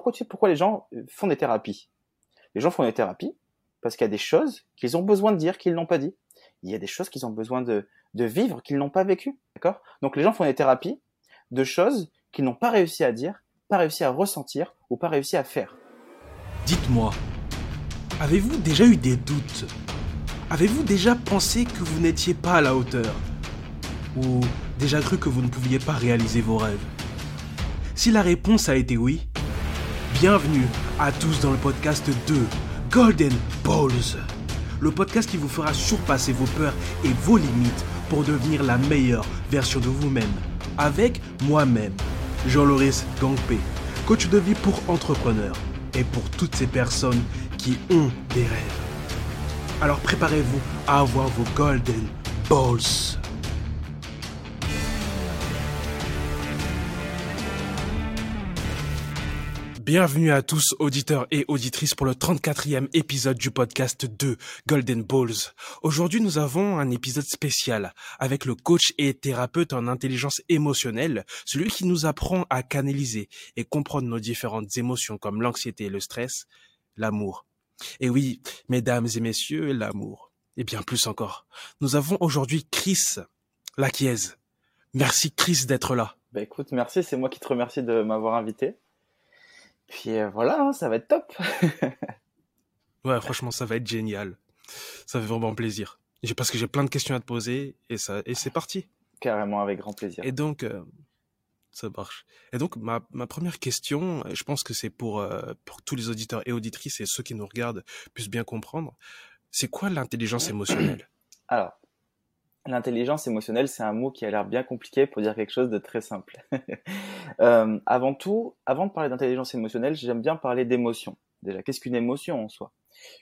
pourquoi les gens font des thérapies? Les gens font des thérapies parce qu'il y a des choses qu'ils ont besoin de dire qu'ils n'ont pas dit. Il y a des choses qu'ils ont besoin de, de vivre qu'ils n'ont pas vécu. D'accord? Donc les gens font des thérapies de choses qu'ils n'ont pas réussi à dire, pas réussi à ressentir ou pas réussi à faire. Dites-moi, avez-vous déjà eu des doutes? Avez-vous déjà pensé que vous n'étiez pas à la hauteur? Ou déjà cru que vous ne pouviez pas réaliser vos rêves? Si la réponse a été oui, bienvenue à tous dans le podcast 2 Golden Balls, le podcast qui vous fera surpasser vos peurs et vos limites pour devenir la meilleure version de vous-même. Avec moi-même, Jean-Loris Gangpé, coach de vie pour entrepreneurs et pour toutes ces personnes qui ont des rêves. Alors préparez-vous à avoir vos Golden Balls. Bienvenue à tous auditeurs et auditrices pour le 34e épisode du podcast de Golden Balls. Aujourd'hui nous avons un épisode spécial avec le coach et thérapeute en intelligence émotionnelle, celui qui nous apprend à canaliser et comprendre nos différentes émotions comme l'anxiété et le stress, l'amour. Et oui, mesdames et messieurs, l'amour. Et bien plus encore. Nous avons aujourd'hui Chris Laquiez. Merci Chris d'être là. Bah écoute, merci, c'est moi qui te remercie de m'avoir invité. Puis euh, voilà, hein, ça va être top. ouais, franchement, ça va être génial. Ça fait vraiment plaisir. Parce que j'ai plein de questions à te poser et ça et c'est parti. Carrément, avec grand plaisir. Et donc, euh, ça marche. Et donc, ma, ma première question, je pense que c'est pour, euh, pour tous les auditeurs et auditrices et ceux qui nous regardent puissent bien comprendre. C'est quoi l'intelligence émotionnelle? Alors, L'intelligence émotionnelle, c'est un mot qui a l'air bien compliqué pour dire quelque chose de très simple. euh, avant tout, avant de parler d'intelligence émotionnelle, j'aime bien parler d'émotion. Déjà, qu'est-ce qu'une émotion en soi?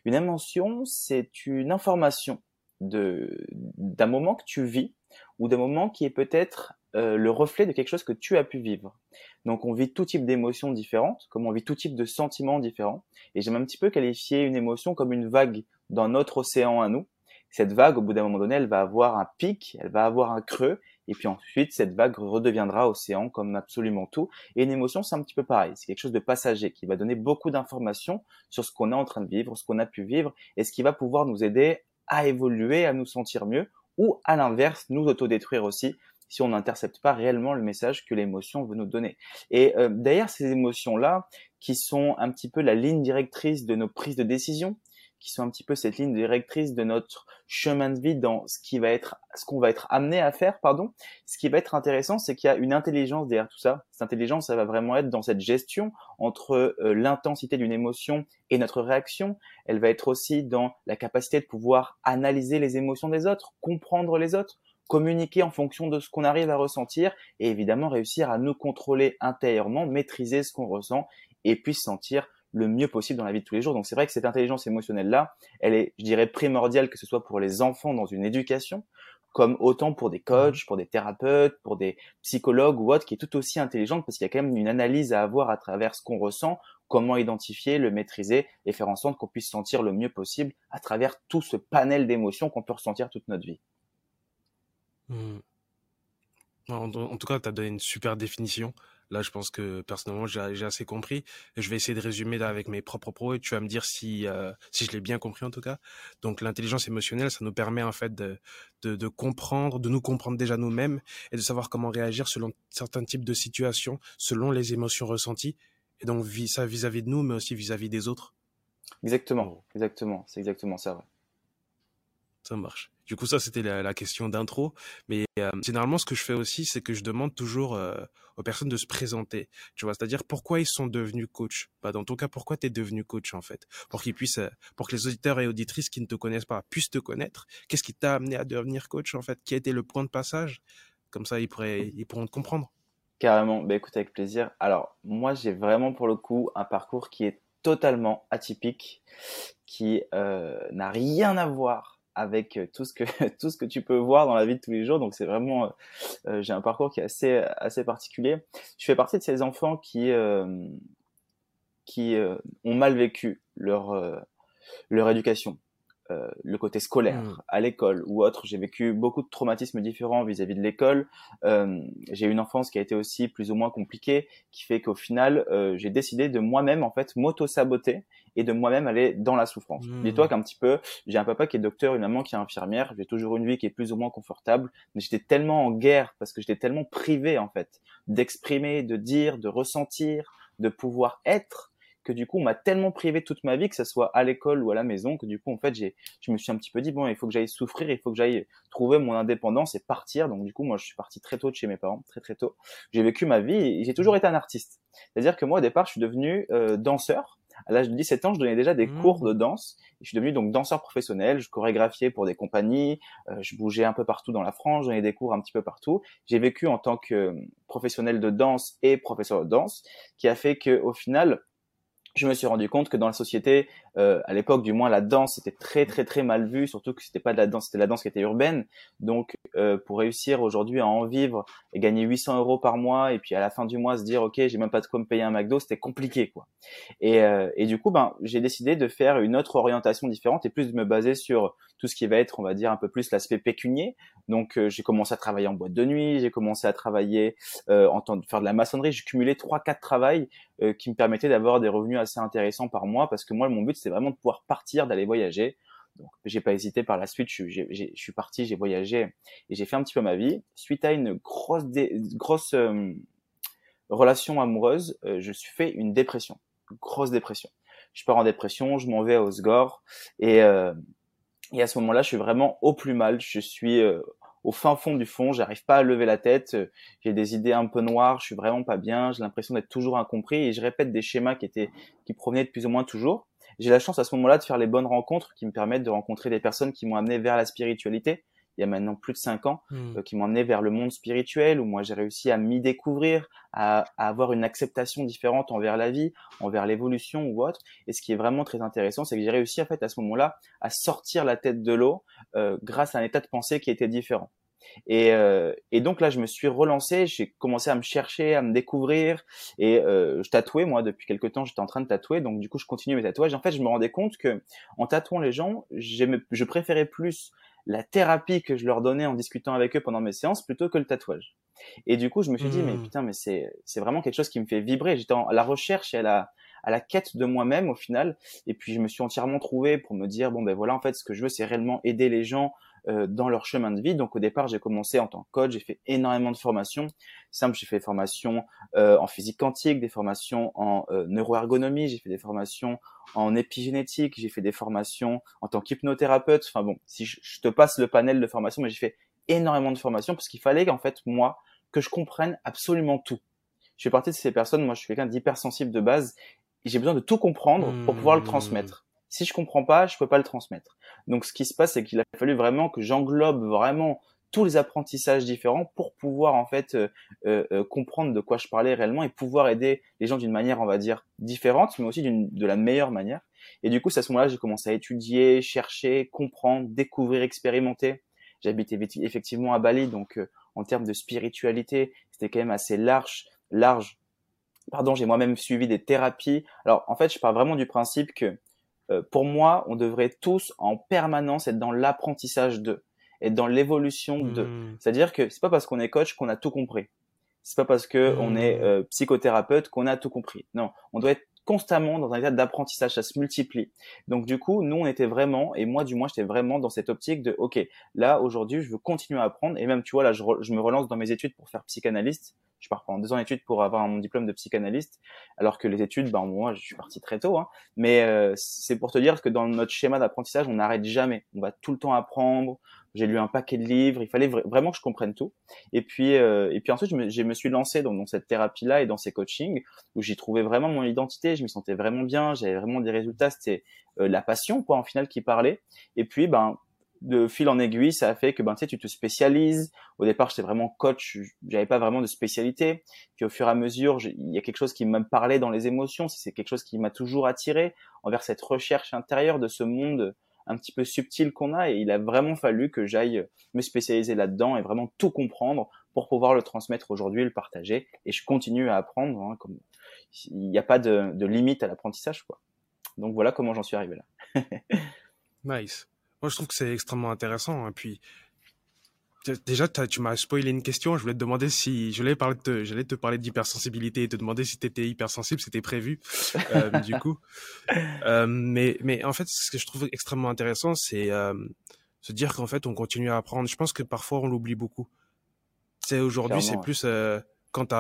Une émotion, c'est une information de d'un moment que tu vis ou d'un moment qui est peut-être euh, le reflet de quelque chose que tu as pu vivre. Donc on vit tout type d'émotions différentes, comme on vit tout type de sentiments différents. Et j'aime un petit peu qualifier une émotion comme une vague dans notre océan à nous cette vague, au bout d'un moment donné, elle va avoir un pic, elle va avoir un creux, et puis ensuite, cette vague redeviendra océan comme absolument tout. Et une émotion, c'est un petit peu pareil. C'est quelque chose de passager qui va donner beaucoup d'informations sur ce qu'on est en train de vivre, ce qu'on a pu vivre, et ce qui va pouvoir nous aider à évoluer, à nous sentir mieux, ou à l'inverse, nous autodétruire aussi si on n'intercepte pas réellement le message que l'émotion veut nous donner. Et euh, d'ailleurs, ces émotions-là, qui sont un petit peu la ligne directrice de nos prises de décision, qui sont un petit peu cette ligne directrice de notre chemin de vie dans ce qui va être, ce qu'on va être amené à faire, pardon. Ce qui va être intéressant, c'est qu'il y a une intelligence derrière tout ça. Cette intelligence, ça va vraiment être dans cette gestion entre euh, l'intensité d'une émotion et notre réaction. Elle va être aussi dans la capacité de pouvoir analyser les émotions des autres, comprendre les autres, communiquer en fonction de ce qu'on arrive à ressentir et évidemment réussir à nous contrôler intérieurement, maîtriser ce qu'on ressent et puis sentir le mieux possible dans la vie de tous les jours. Donc c'est vrai que cette intelligence émotionnelle-là, elle est, je dirais, primordiale que ce soit pour les enfants dans une éducation, comme autant pour des coachs, pour des thérapeutes, pour des psychologues ou autres, qui est tout aussi intelligente parce qu'il y a quand même une analyse à avoir à travers ce qu'on ressent, comment identifier, le maîtriser et faire en sorte qu'on puisse sentir le mieux possible à travers tout ce panel d'émotions qu'on peut ressentir toute notre vie. Hmm. En, en, tout cas, tu as donné une super définition. Là, je pense que personnellement, j'ai assez compris. Je vais essayer de résumer là avec mes propres pros et tu vas me dire si euh, si je l'ai bien compris en tout cas. Donc, l'intelligence émotionnelle, ça nous permet en fait de, de, de comprendre, de nous comprendre déjà nous-mêmes et de savoir comment réagir selon certains types de situations, selon les émotions ressenties. Et donc, ça vis-à-vis de nous, mais aussi vis-à-vis des autres. Exactement, exactement, c'est exactement ça. Ouais. Ça marche. Du coup, ça, c'était la, question d'intro. Mais euh, généralement, ce que je fais aussi, c'est que je demande toujours euh, aux personnes de se présenter. Tu vois, c'est-à-dire pourquoi ils sont devenus coach? Bah, dans ton cas, pourquoi tu es devenu coach, en fait? Pour qu'ils puissent, euh, pour que les auditeurs et auditrices qui ne te connaissent pas puissent te connaître. Qu'est-ce qui t'a amené à devenir coach, en fait? Qui a été le point de passage? Comme ça, ils, pourraient, ils pourront te comprendre. Carrément. Bah, écoute, avec plaisir. Alors, moi, j'ai vraiment, pour le coup, un parcours qui est totalement atypique, qui n'a rien à voir avec euh, tout ce que tout ce que tu peux voir dans la vie de tous les jours. Donc c'est vraiment, euh, euh, j'ai un parcours qui est assez assez particulier. Je fais partie de ces enfants qui qui ont mal vécu leur leur éducation. euh, le côté scolaire mmh. à l'école ou autre. J'ai vécu beaucoup de traumatismes différents vis-à-vis de l'école. Euh, j'ai eu une enfance qui a été aussi plus ou moins compliquée, qui fait qu'au final, euh, j'ai décidé de moi-même en fait m'auto-saboter et de moi-même aller dans la souffrance. Mmh. Dis-toi qu'un petit peu, j'ai un papa qui est docteur, une maman qui est infirmière, j'ai toujours une vie qui est plus ou moins confortable, mais j'étais tellement en guerre parce que j'étais tellement privé en fait d'exprimer, de dire, de ressentir, de pouvoir être que du coup on m'a tellement privé toute ma vie que ce soit à l'école ou à la maison que du coup en fait j'ai je me suis un petit peu dit bon il faut que j'aille souffrir il faut que j'aille trouver mon indépendance et partir donc du coup moi je suis parti très tôt de chez mes parents très très tôt j'ai vécu ma vie et j'ai toujours été un artiste c'est à dire que moi au départ je suis devenu euh, danseur à l'âge de 17 ans, je donnais déjà des mmh. cours de danse. je suis devenu donc danseur professionnel. Je chorégraphiais pour des compagnies. Euh, je bougeais un peu partout dans la France. Je donnais des cours un petit peu partout. J'ai vécu en tant que euh, professionnel de danse et professeur de danse, qui a fait que au final, je me suis rendu compte que dans la société, euh, à l'époque du moins, la danse était très très très mal vue, surtout que c'était pas de la danse, c'était la danse qui était urbaine. Donc, euh, pour réussir aujourd'hui à en vivre et gagner 800 euros par mois, et puis à la fin du mois se dire ok, j'ai même pas de quoi me payer un McDo, c'était compliqué quoi. Et, euh, et du coup, ben, j'ai décidé de faire une autre orientation différente et plus de me baser sur tout ce qui va être, on va dire, un peu plus l'aspect pécunier. Donc, euh, j'ai commencé à travailler en boîte de nuit, j'ai commencé à travailler euh, en temps de faire de la maçonnerie. J'ai cumulé trois, quatre travails euh, qui me permettaient d'avoir des revenus assez intéressants par mois parce que moi, mon but, c'était vraiment de pouvoir partir, d'aller voyager. Donc, j'ai pas hésité par la suite. Je, suis parti, j'ai voyagé et j'ai fait un petit peu ma vie. Suite à une grosse, grosse relation amoureuse, je suis fait une dépression, une grosse dépression. Je pars en dépression, je m'en vais à Osgore et et à ce moment-là, je suis vraiment au plus mal. Je suis euh, au fin fond du fond. J'arrive pas à lever la tête. J'ai des idées un peu noires. Je suis vraiment pas bien. J'ai l'impression d'être toujours incompris et je répète des schémas qui étaient, qui provenaient de plus ou moins toujours. J'ai la chance à ce moment-là de faire les bonnes rencontres qui me permettent de rencontrer des personnes qui m'ont amené vers la spiritualité il y a maintenant plus de cinq ans, mmh. euh, qui m'ont amené vers le monde spirituel, où moi j'ai réussi à m'y découvrir, à, à, avoir une acceptation différente envers la vie, envers l'évolution ou autre. Et ce qui est vraiment très intéressant, c'est que j'ai réussi en fait à ce moment-là à sortir la tête de l'eau euh, grâce à un état de pensée qui était différent. Et, euh, et, donc là, je me suis relancé, j'ai commencé à me chercher, à me découvrir, et euh, je tatouais moi depuis quelques temps. J'étais en train de tatouer, donc du coup, je continue mes tatouages. En fait, je me rendais compte que en tatouant les gens, je préférais plus la thérapie que je leur donnais en discutant avec eux pendant mes séances plutôt que le tatouage. Et du coup, je me suis dit, mais hmm. putain, mais c'est, c'est vraiment quelque chose qui me fait vibrer. J'étais à la recherche et à la, à la quête de moi-même au final. Et puis, je me suis entièrement trouvé pour me dire, bon, ben voilà, en fait, ce que je veux, c'est réellement aider les gens euh, dans leur chemin de vie. Donc au départ, j'ai commencé en tant que coach, j'ai fait énormément de formations. Simple, j'ai fait des formations euh, en physique quantique, des formations en euh, neuroergonomie, j'ai fait des formations en épigénétique, j'ai fait des formations en tant qu'hypnothérapeute. Enfin bon, si je, te passe le panel de formations, mais j'ai fait énormément de formations parce qu'il fallait qu'en fait moi que je comprenne absolument tout. Je fais partie de ces personnes. Moi, je suis quelqu'un d'hypersensible de base. J'ai besoin de tout comprendre pour pouvoir le mmh. transmettre. Si je comprends pas, je peux pas le transmettre. Donc, ce qui se passe, c'est qu'il a fallu vraiment que j'englobe vraiment tous les apprentissages différents pour pouvoir en fait euh, euh, euh, comprendre de quoi je parlais réellement et pouvoir aider les gens d'une manière, on va dire, différente, mais aussi de la meilleure manière. Et du coup, c'est à ce moment-là j'ai commencé à étudier, chercher, comprendre, découvrir, expérimenter. J'habitais effectivement à Bali, donc en termes de spiritualité, c'était quand même assez large, large. Pardon, j'ai moi-même suivi des thérapies. Alors en fait, je pars vraiment du principe que euh, pour moi, on devrait tous en permanence être dans l'apprentissage de, être dans l'évolution de. Hmm. C'est-à-dire que c'est pas parce qu'on est coach qu'on a tout compris. C'est pas parce que on est hmm. euh, psychothérapeute qu'on a tout compris. Non, on doit être constamment dans un état d'apprentissage, ça se multiplie. Donc du coup, nous on était vraiment, et moi du moins j'étais vraiment dans cette optique de, ok, là aujourd'hui je veux continuer à apprendre, et même tu vois là je, je me relance dans mes études pour faire psychanalyste, je pars pendant deux ans d'études pour avoir mon diplôme de psychanalyste, alors que les études, ben moi, je suis parti très tôt. Hein. Mais euh, c'est pour te dire que dans notre schéma d'apprentissage, on n'arrête jamais. On va tout le temps apprendre. J'ai lu un paquet de livres. Il fallait vraiment que je comprenne tout. Et puis, euh, et puis ensuite, je me, suis lancé dans, cette thérapie-là et dans ces coachings où j'ai trouvé vraiment mon identité. Je me sentais vraiment bien. J'avais vraiment des résultats. C'était euh, la passion, quoi, en final, qui parlait. Et puis, ben, de fil en aiguille, ça a fait que ben tu sais, tu te spécialises. Au départ, j'étais vraiment coach, j'avais pas vraiment de spécialité. Puis au fur et à mesure, il y a quelque chose qui me parlait dans les émotions. C'est quelque chose qui m'a toujours attiré envers cette recherche intérieure de ce monde un petit peu subtil qu'on a. Et il a vraiment fallu que j'aille me spécialiser là-dedans et vraiment tout comprendre pour pouvoir le transmettre aujourd'hui, le partager. Et je continue à apprendre. Hein, comme il n'y a pas de, de limite à l'apprentissage, quoi. Donc voilà comment j'en suis arrivé là. nice. Moi, je trouve que c'est extrêmement intéressant. Et hein. puis, déjà, tu m'as spoilé une question. Je voulais te demander si, je voulais parler de, j'allais te parler d'hypersensibilité et te demander si tu étais hypersensible. C'était prévu, euh, du coup. Euh, mais, mais en fait, ce que je trouve extrêmement intéressant, c'est euh, se dire qu'en fait, on continue à apprendre. Je pense que parfois, on l'oublie beaucoup. C'est aujourd'hui, c'est plus euh, quand tu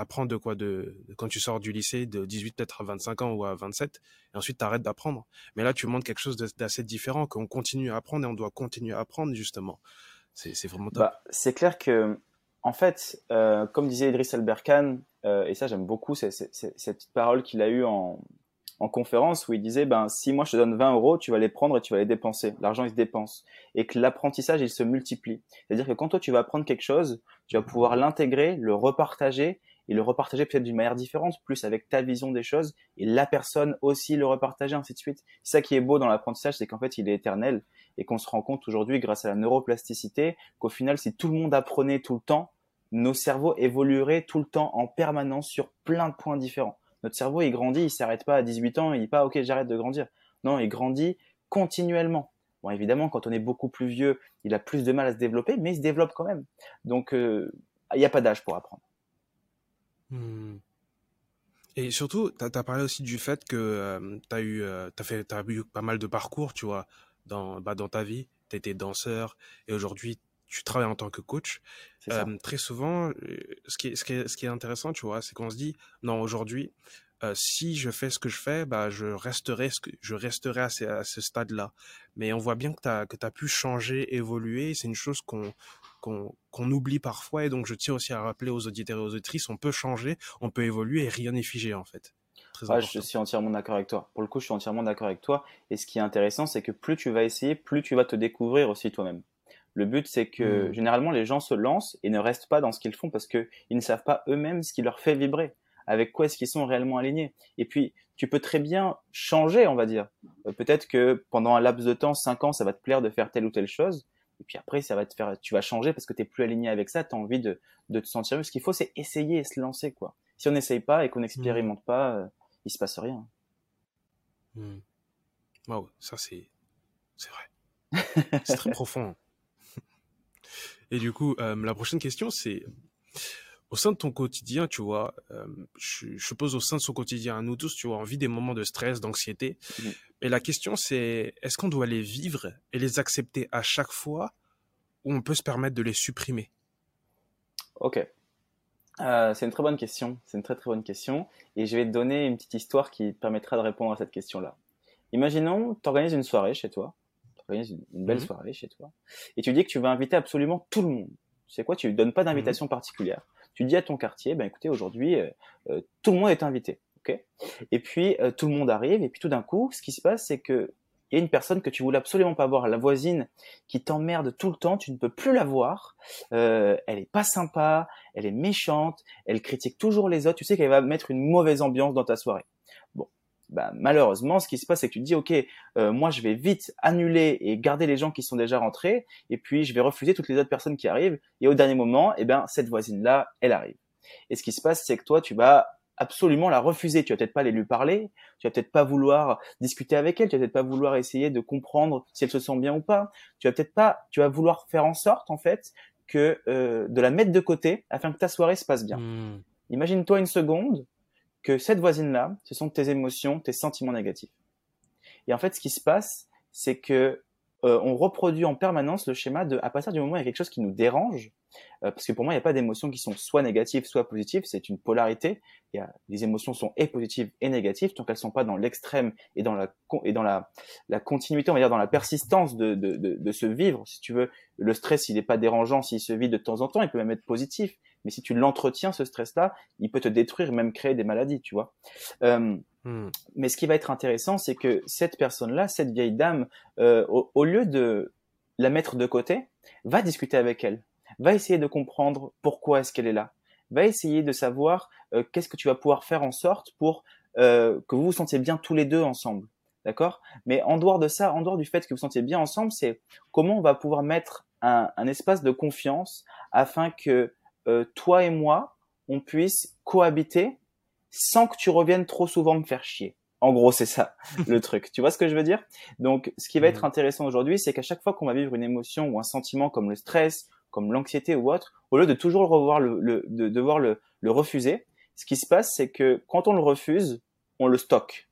apprends de quoi de, quand tu sors du lycée de 18 peut-être à 25 ans ou à 27 et ensuite tu arrêtes d'apprendre. Mais là tu montres quelque chose d'assez différent qu'on continue à apprendre et on doit continuer à apprendre justement. C'est vraiment top. Bah, c'est clair que en fait euh, comme disait Idriss Albert Khan euh, et ça j'aime beaucoup cette parole qu'il a eue en, en conférence où il disait ben si moi je te donne 20 euros, tu vas les prendre et tu vas les dépenser. L'argent il se dépense et que l'apprentissage il se multiplie. C'est-à-dire que quand toi tu vas apprendre quelque chose, tu vas pouvoir l'intégrer, le repartager et le repartager peut-être d'une manière différente, plus avec ta vision des choses et la personne aussi le repartager ainsi de suite. C'est ça qui est beau dans l'apprentissage, c'est qu'en fait il est éternel et qu'on se rend compte aujourd'hui grâce à la neuroplasticité qu'au final si tout le monde apprenait tout le temps, nos cerveaux évolueraient tout le temps en permanence sur plein de points différents. Notre cerveau, il grandit, il s'arrête pas à 18 ans, il dit pas, ok, j'arrête de grandir. Non, il grandit continuellement. Bon, évidemment, quand on est beaucoup plus vieux, il a plus de mal à se développer, mais il se développe quand même. Donc, euh, il n'y a pas d'âge pour apprendre. Hmm. Et surtout, tu as, parlé aussi du fait que euh, tu as, eu, euh, fait, as eu pas mal de parcours, tu vois, dans, bah, dans ta vie. Tu étais danseur et aujourd'hui, tu travailles en tant que coach. Euh, très souvent, euh, ce qui, est, ce, qui est, ce qui est intéressant, tu vois, c'est qu'on se dit, non, aujourd'hui, euh, si je fais ce que je fais, bah, je resterai, ce que, je resterai à ce, à ce stade-là. Mais on voit bien que tu as, que as pu changer, évoluer. C'est une chose qu'on qu'on oublie parfois. Et donc, je tiens aussi à rappeler aux auditeurs et aux auditrices, on peut changer, on peut évoluer et rien n'est figé, en fait. Très je suis entièrement d'accord avec toi. Pour le coup, je suis entièrement d'accord avec toi. Et ce qui est intéressant, c'est que plus tu vas essayer, plus tu vas te découvrir aussi toi-même. Le but, c'est que hmm. généralement les gens se lancent et ne restent pas dans ce qu'ils font parce qu'ils ne savent pas eux-mêmes ce qui leur fait vibrer. Avec quoi est-ce qu'ils sont réellement alignés Et puis, tu peux très bien changer, on va dire. Euh, peut-être que pendant un laps de temps, 5 ans, ça va te plaire de faire telle ou telle chose. Et puis après, ça va te faire, tu vas changer parce que tu n'es plus aligné avec ça, tu as envie de, de, te sentir mieux. Ce qu'il faut, c'est essayer et se lancer. quoi. Si on n'essaye pas et qu'on n'expérimente hmm. pas, euh, il se passe rien. Mmh. Wow, ça c'est, c'est vrai. c'est très profond. Et du coup, euh, la prochaine question, c'est au sein de ton quotidien, tu vois, euh, je, je, pose au sein de son quotidien, nous tous, tu vois, on vit des moments de stress, d'anxiété. Mmh. Et la question, c'est est-ce qu'on doit les vivre et les accepter à chaque fois ou on peut se permettre de les supprimer? Ok. Euh, c'est une très bonne question. C'est une très très bonne question. Et je vais te donner une petite histoire qui permettra de répondre à cette question-là. Imaginons, tu organises une soirée chez toi une, belle mhm. soirée chez toi, et tu dis que tu vas inviter absolument tout le monde. Tu sais quoi? Tu ne donnes pas d'invitation mhm. particulière. Tu dis à ton quartier, ben écoutez, aujourd'hui, euh, euh, tout le monde est invité. ok? Et puis, euh, tout le monde arrive, et puis tout d'un coup, ce qui se passe, c'est que il y a une personne que tu voulais absolument pas voir, la voisine qui t'emmerde tout le temps, tu ne peux plus la voir, elle est pas sympa, elle est méchante, elle critique toujours les autres, tu sais qu'elle va mettre une mauvaise ambiance dans ta soirée. Bah, malheureusement, ce qui se passe, c'est que tu te dis, OK, euh, moi, je vais vite annuler et garder les gens qui sont déjà rentrés, et puis je vais refuser toutes les autres personnes qui arrivent, et au dernier moment, eh ben, cette voisine-là, elle arrive. Et ce qui se passe, c'est que toi, tu vas absolument la refuser. Tu vas peut-être pas aller lui parler, tu vas peut-être pas vouloir discuter avec elle, tu vas peut-être pas vouloir essayer de comprendre si elle se sent bien ou pas. Tu vas peut-être pas, tu vas vouloir faire en sorte, en fait, que euh, de la mettre de côté afin que ta soirée se passe bien. Hmm. Imagine-toi une seconde que cette voisine-là, ce sont tes émotions, tes sentiments négatifs. Et en fait, ce qui se passe, c'est que euh, on reproduit en permanence le schéma de, à partir du moment où il y a quelque chose qui nous dérange, euh, parce que pour moi, il n'y a pas d'émotions qui sont soit négatives, soit positives, c'est une polarité. Il y a, les émotions sont et positives et négatives, tant qu'elles sont pas dans l'extrême et dans la et dans la, la continuité, on va dire dans la persistance de, de, de, de se vivre. Si tu veux, le stress, il n'est pas dérangeant s'il se vit de temps en temps, il peut même être positif. Mais si tu l'entretiens, ce stress-là, il peut te détruire, même créer des maladies, tu vois. Euh, hmm. Mais ce qui va être intéressant, c'est que cette personne-là, cette vieille dame, euh, au, lieu de la mettre de côté, va discuter avec elle, va essayer de comprendre pourquoi est-ce qu'elle est là, va essayer de savoir euh, qu'est-ce que tu vas pouvoir faire en sorte pour que vous vous sentiez bien tous les deux ensemble. D'accord? Mais en dehors de ça, en dehors du fait que vous vous sentiez bien ensemble, c'est comment on va pouvoir mettre un, un espace de confiance afin que euh, toi et moi, on puisse cohabiter sans que tu reviennes trop souvent me faire chier. En gros, c'est ça le truc. Tu vois ce que je veux dire? Donc, ce qui va être Mhm. intéressant aujourd'hui, c'est qu'à chaque fois qu'on va vivre une émotion ou un sentiment comme le stress, comme l'anxiété ou autre, au lieu de toujours le revoir, le, le- de devoir le, le refuser, ce qui se passe, c'est que quand on le refuse, on le stocke.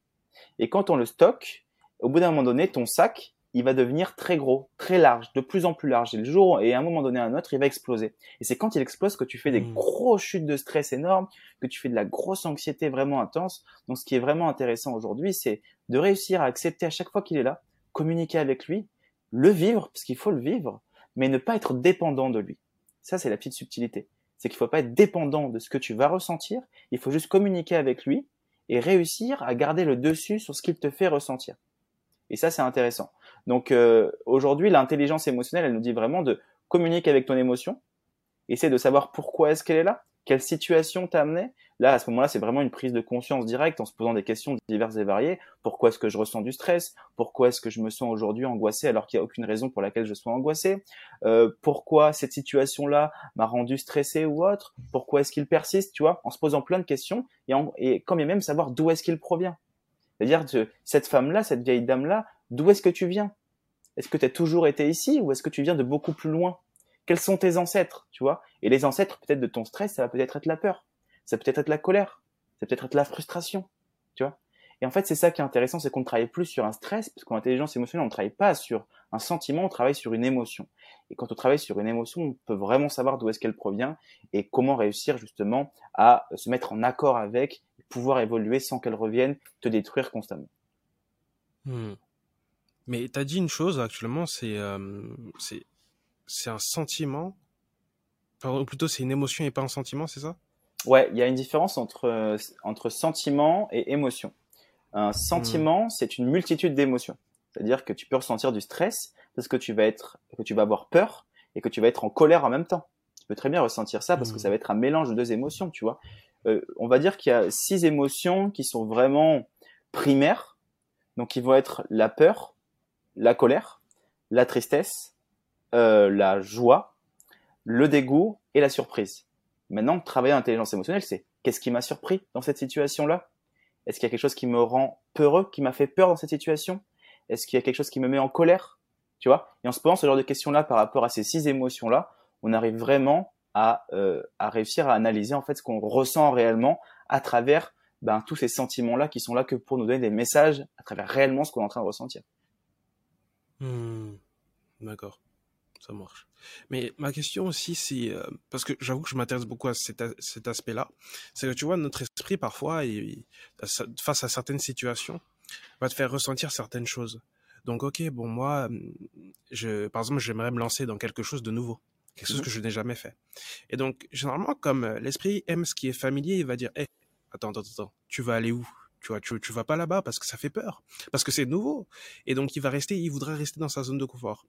Et quand on le stocke, au bout d'un moment donné, ton sac, il va devenir très gros, très large, de plus en plus large. Et le jour, et à un moment donné à un autre, il va exploser. Et c'est quand il explose que tu fais des Mhm. grosses chutes de stress énormes, que tu fais de la grosse anxiété vraiment intense. Donc, ce qui est vraiment intéressant aujourd'hui, c'est de réussir à accepter à chaque fois qu'il est là, communiquer avec lui, le vivre, parce qu'il faut le vivre, mais ne pas être dépendant de lui. Ça, c'est la petite subtilité. C'est qu'il faut pas être dépendant de ce que tu vas ressentir. Il faut juste communiquer avec lui et réussir à garder le dessus sur ce qu'il te fait ressentir. Et ça, c'est intéressant. Donc euh, aujourd'hui, l'intelligence émotionnelle, elle nous dit vraiment de communiquer avec ton émotion, essayer de savoir pourquoi est-ce qu'elle est là, quelle situation t'a amené. Là, à ce moment-là, c'est vraiment une prise de conscience directe en se posant des questions diverses et variées. Pourquoi est-ce que je ressens du stress? Pourquoi est-ce que je me sens aujourd'hui angoissé alors qu'il n'y a aucune raison pour laquelle je sois angoissé? Euh, Pourquoi cette situation-là m'a rendu stressé ou autre? Pourquoi est-ce qu'il persiste? Tu vois, en se posant plein de questions et, en, et quand même savoir d'où est-ce qu'il provient. C'est-à-dire que cette femme-là, cette vieille dame-là, d'où est-ce que tu viens? Est-ce que tu as toujours été ici ou est-ce que tu viens de beaucoup plus loin? Quels sont tes ancêtres, tu vois? Et les ancêtres peut-être de ton stress, ça va peut-être être la peur, ça peut être la colère, ça peut être être la frustration, tu vois? Et en fait, c'est ça qui est intéressant, c'est qu'on ne travaille plus sur un stress, parce qu'en intelligence émotionnelle, on ne travaille pas sur un sentiment, on travaille sur une émotion. Et quand on travaille sur une émotion, on peut vraiment savoir d'où est-ce qu'elle provient et comment réussir justement à se mettre en accord avec, pouvoir évoluer sans qu'elle revienne te détruire constamment. Hmm. Mais t'as dit une chose actuellement, c'est euh, c'est c'est un sentiment, ou plutôt c'est une émotion et pas un sentiment, c'est ça? Ouais, il y a une différence entre, euh, entre sentiment et émotion. Un sentiment, c'est une multitude d'émotions. C'est-à-dire que tu peux ressentir du stress parce que tu vas être, que tu vas avoir peur et que tu vas être en colère en même temps. Tu peux très bien ressentir ça parce que ça va être un mélange de deux émotions, tu vois. Euh, on va dire qu'il y a six émotions qui sont vraiment primaires. Donc, ils vont être la peur, la colère, la tristesse, euh, la joie, le dégoût et la surprise. Maintenant, travailler l'intelligence émotionnelle, c'est qu'est-ce qui m'a surpris dans cette situation-là? Est-ce qu'il y a quelque chose qui me rend peureux, qui m'a fait peur dans cette situation? Est-ce qu'il y a quelque chose qui me met en colère? Tu vois? Et en se posant ce genre de questions-là par rapport à ces six émotions-là, on arrive vraiment à, euh, à réussir à analyser en fait ce qu'on ressent réellement à travers ben, tous ces sentiments-là qui sont là que pour nous donner des messages à travers réellement ce qu'on est en train de ressentir. Hmm. D'accord, ça marche. Mais ma question aussi, c'est euh, parce que j'avoue que je m'intéresse beaucoup à cet, a- cet aspect-là, c'est que tu vois notre esprit parfois, il- il- face à certaines situations, va te faire ressentir certaines choses. Donc ok, bon moi, hum, je, par exemple, j'aimerais me lancer dans quelque chose de nouveau, quelque chose Mhm. que je n'ai jamais fait. Et donc généralement, comme euh, l'esprit aime ce qui est familier, il va dire, hé, attends, attends, attends, tu vas aller où? Tu vois, tu, tu vas pas là-bas parce que ça fait peur, parce que c'est nouveau. Et donc, il va rester, il voudra rester dans sa zone de confort.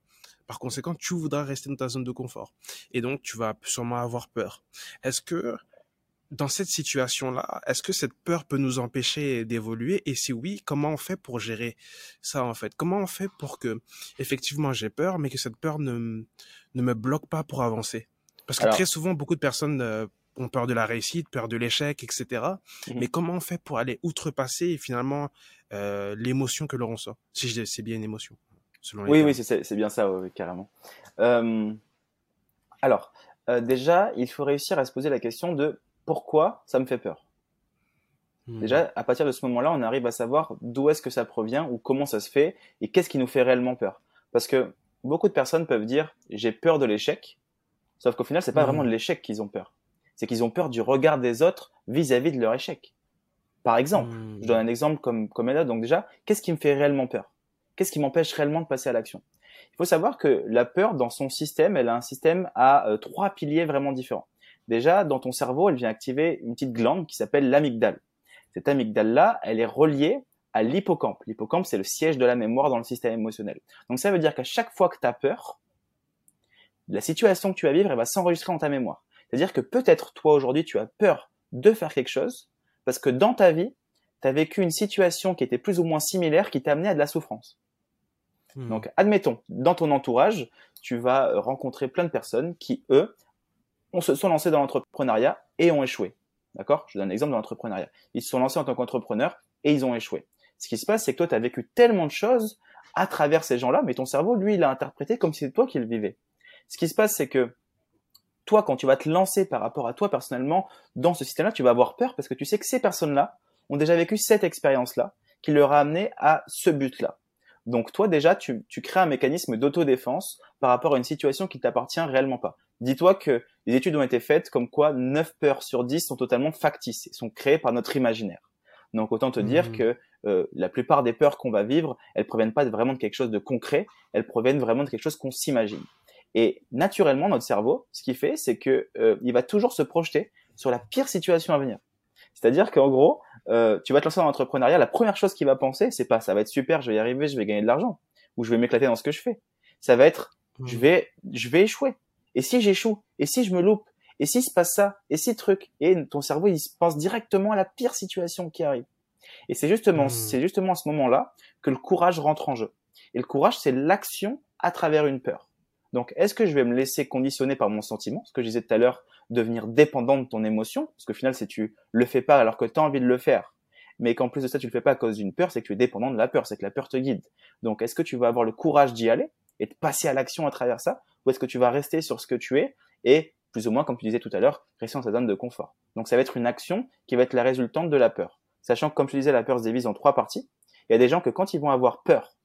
Par conséquent, tu voudras rester dans ta zone de confort. Et donc, tu vas sûrement avoir peur. Est-ce que, dans cette situation-là, est-ce que cette peur peut nous empêcher d'évoluer? Et si oui, comment on fait pour gérer ça, en fait? Comment on fait pour que, effectivement, j'ai peur, mais que cette peur ne, me bloque pas pour avancer? Parce que Alors- très souvent, beaucoup de personnes euh, ont peur de la réussite, peur de l'échec, etc. Mhm. Mais comment on fait pour aller outrepaser finalement euh, l'émotion que l'on ressent Si c'est bien une émotion, selon Oui, oui, c'est- bien ça, carrément. Euh, alors, euh, déjà, il faut réussir à se poser la question de pourquoi ça me fait peur. Hmm. Déjà, à partir de ce moment-là, on arrive à savoir d'où est-ce que ça provient ou comment ça se fait et qu'est-ce qui nous fait réellement peur. Parce que beaucoup de personnes peuvent dire j'ai peur de l'échec, sauf qu'au final, c'est pas Mhm. vraiment de l'échec qu'ils ont peur. C'est qu'ils ont peur du regard des autres vis-à-vis de leur échec. Par exemple, Hmm. je donne un exemple comme comme. Donc déjà, qu'est-ce qui me fait réellement peur? Qu'est-ce qui m'empêche réellement de passer à l'action? Il faut savoir que la peur, dans son système, elle a un système à euh, trois piliers vraiment différents. Déjà, dans ton cerveau, elle vient activer une petite glande qui s'appelle l'amygdale. Cette amygdale-là, elle est reliée à l'hippocampe. L'hippocampe, c'est le siège de la mémoire dans le système émotionnel. Donc ça veut dire qu'à chaque fois que tu as peur, la situation que tu vas vivre, elle va s'enregistrer dans ta mémoire. C'est-à-dire que peut-être toi aujourd'hui, tu as peur de faire quelque chose parce que dans ta vie, tu as vécu une situation qui était plus ou moins similaire qui t'a amené à de la souffrance. Hmm. Donc, admettons, dans ton entourage, tu vas euh, rencontrer plein de personnes qui, eux, ont se sont lancés dans l'entrepreneuriat et ont échoué. D'accord? Je donne un exemple de l'entrepreneuriat. Ils se sont lancés en tant qu'entrepreneurs et ils ont échoué. Ce qui se passe, c'est que toi, tu as vécu tellement de choses à travers ces gens-là, mais ton cerveau, lui, il a interprété comme si c'était toi qui le vivais. Ce qui se passe, c'est que toi, quand tu vas te lancer par rapport à toi personnellement dans ce système-là, tu vas avoir peur parce que tu sais que ces personnes-là ont déjà vécu cette expérience-là qui leur a amené à ce but-là. Donc toi déjà, tu, tu crées un mécanisme d'autodéfense par rapport à une situation qui t'appartient réellement pas. Dis-toi que les études ont été faites comme quoi 9 peurs sur 10 sont totalement factices et sont créées par notre imaginaire. Donc autant te dire mmh. que euh, la plupart des peurs qu'on va vivre, elles proviennent pas vraiment de quelque chose de concret, elles proviennent vraiment de quelque chose qu'on s'imagine. Et naturellement, notre cerveau, ce qu'il fait, c'est que euh, il va toujours se projeter sur la pire situation à venir. C'est-à-dire qu'en gros, euh, tu vas te lancer dans l'entrepreneuriat, la première chose qu'il va penser, c'est pas ça va être super, je vais y arriver, je vais gagner de l'argent, ou je vais m'éclater dans ce que je fais. Ça va être, mmh. je vais, je vais échouer. Et si j'échoue? Et si je me loupe? Et si se passe ça? Et si truc? Et ton cerveau, il pense directement à la pire situation qui arrive. Et c'est justement, mmh. c'est justement à ce moment-là que le courage rentre en jeu. Et le courage, c'est l'action à travers une peur. Donc, est-ce que je vais me laisser conditionner par mon sentiment, ce que je disais tout à l'heure, devenir dépendant de ton émotion, parce qu'au final, c'est tu le fais pas alors que tu as envie de le faire, mais qu'en plus de ça, tu le fais pas à cause d'une peur, c'est que tu es dépendant de la peur, c'est que la peur te guide. Donc, est-ce que tu vas avoir le courage d'y aller et de passer à l'action à travers ça, ou est-ce que tu vas rester sur ce que tu es et, plus ou moins, comme tu disais tout à l'heure, rester dans sa zone de confort? Donc, ça va être une action qui va être la résultante de la peur. Sachant que, comme tu disais, la peur se divise en trois parties. Il y a des gens que quand ils vont avoir peur,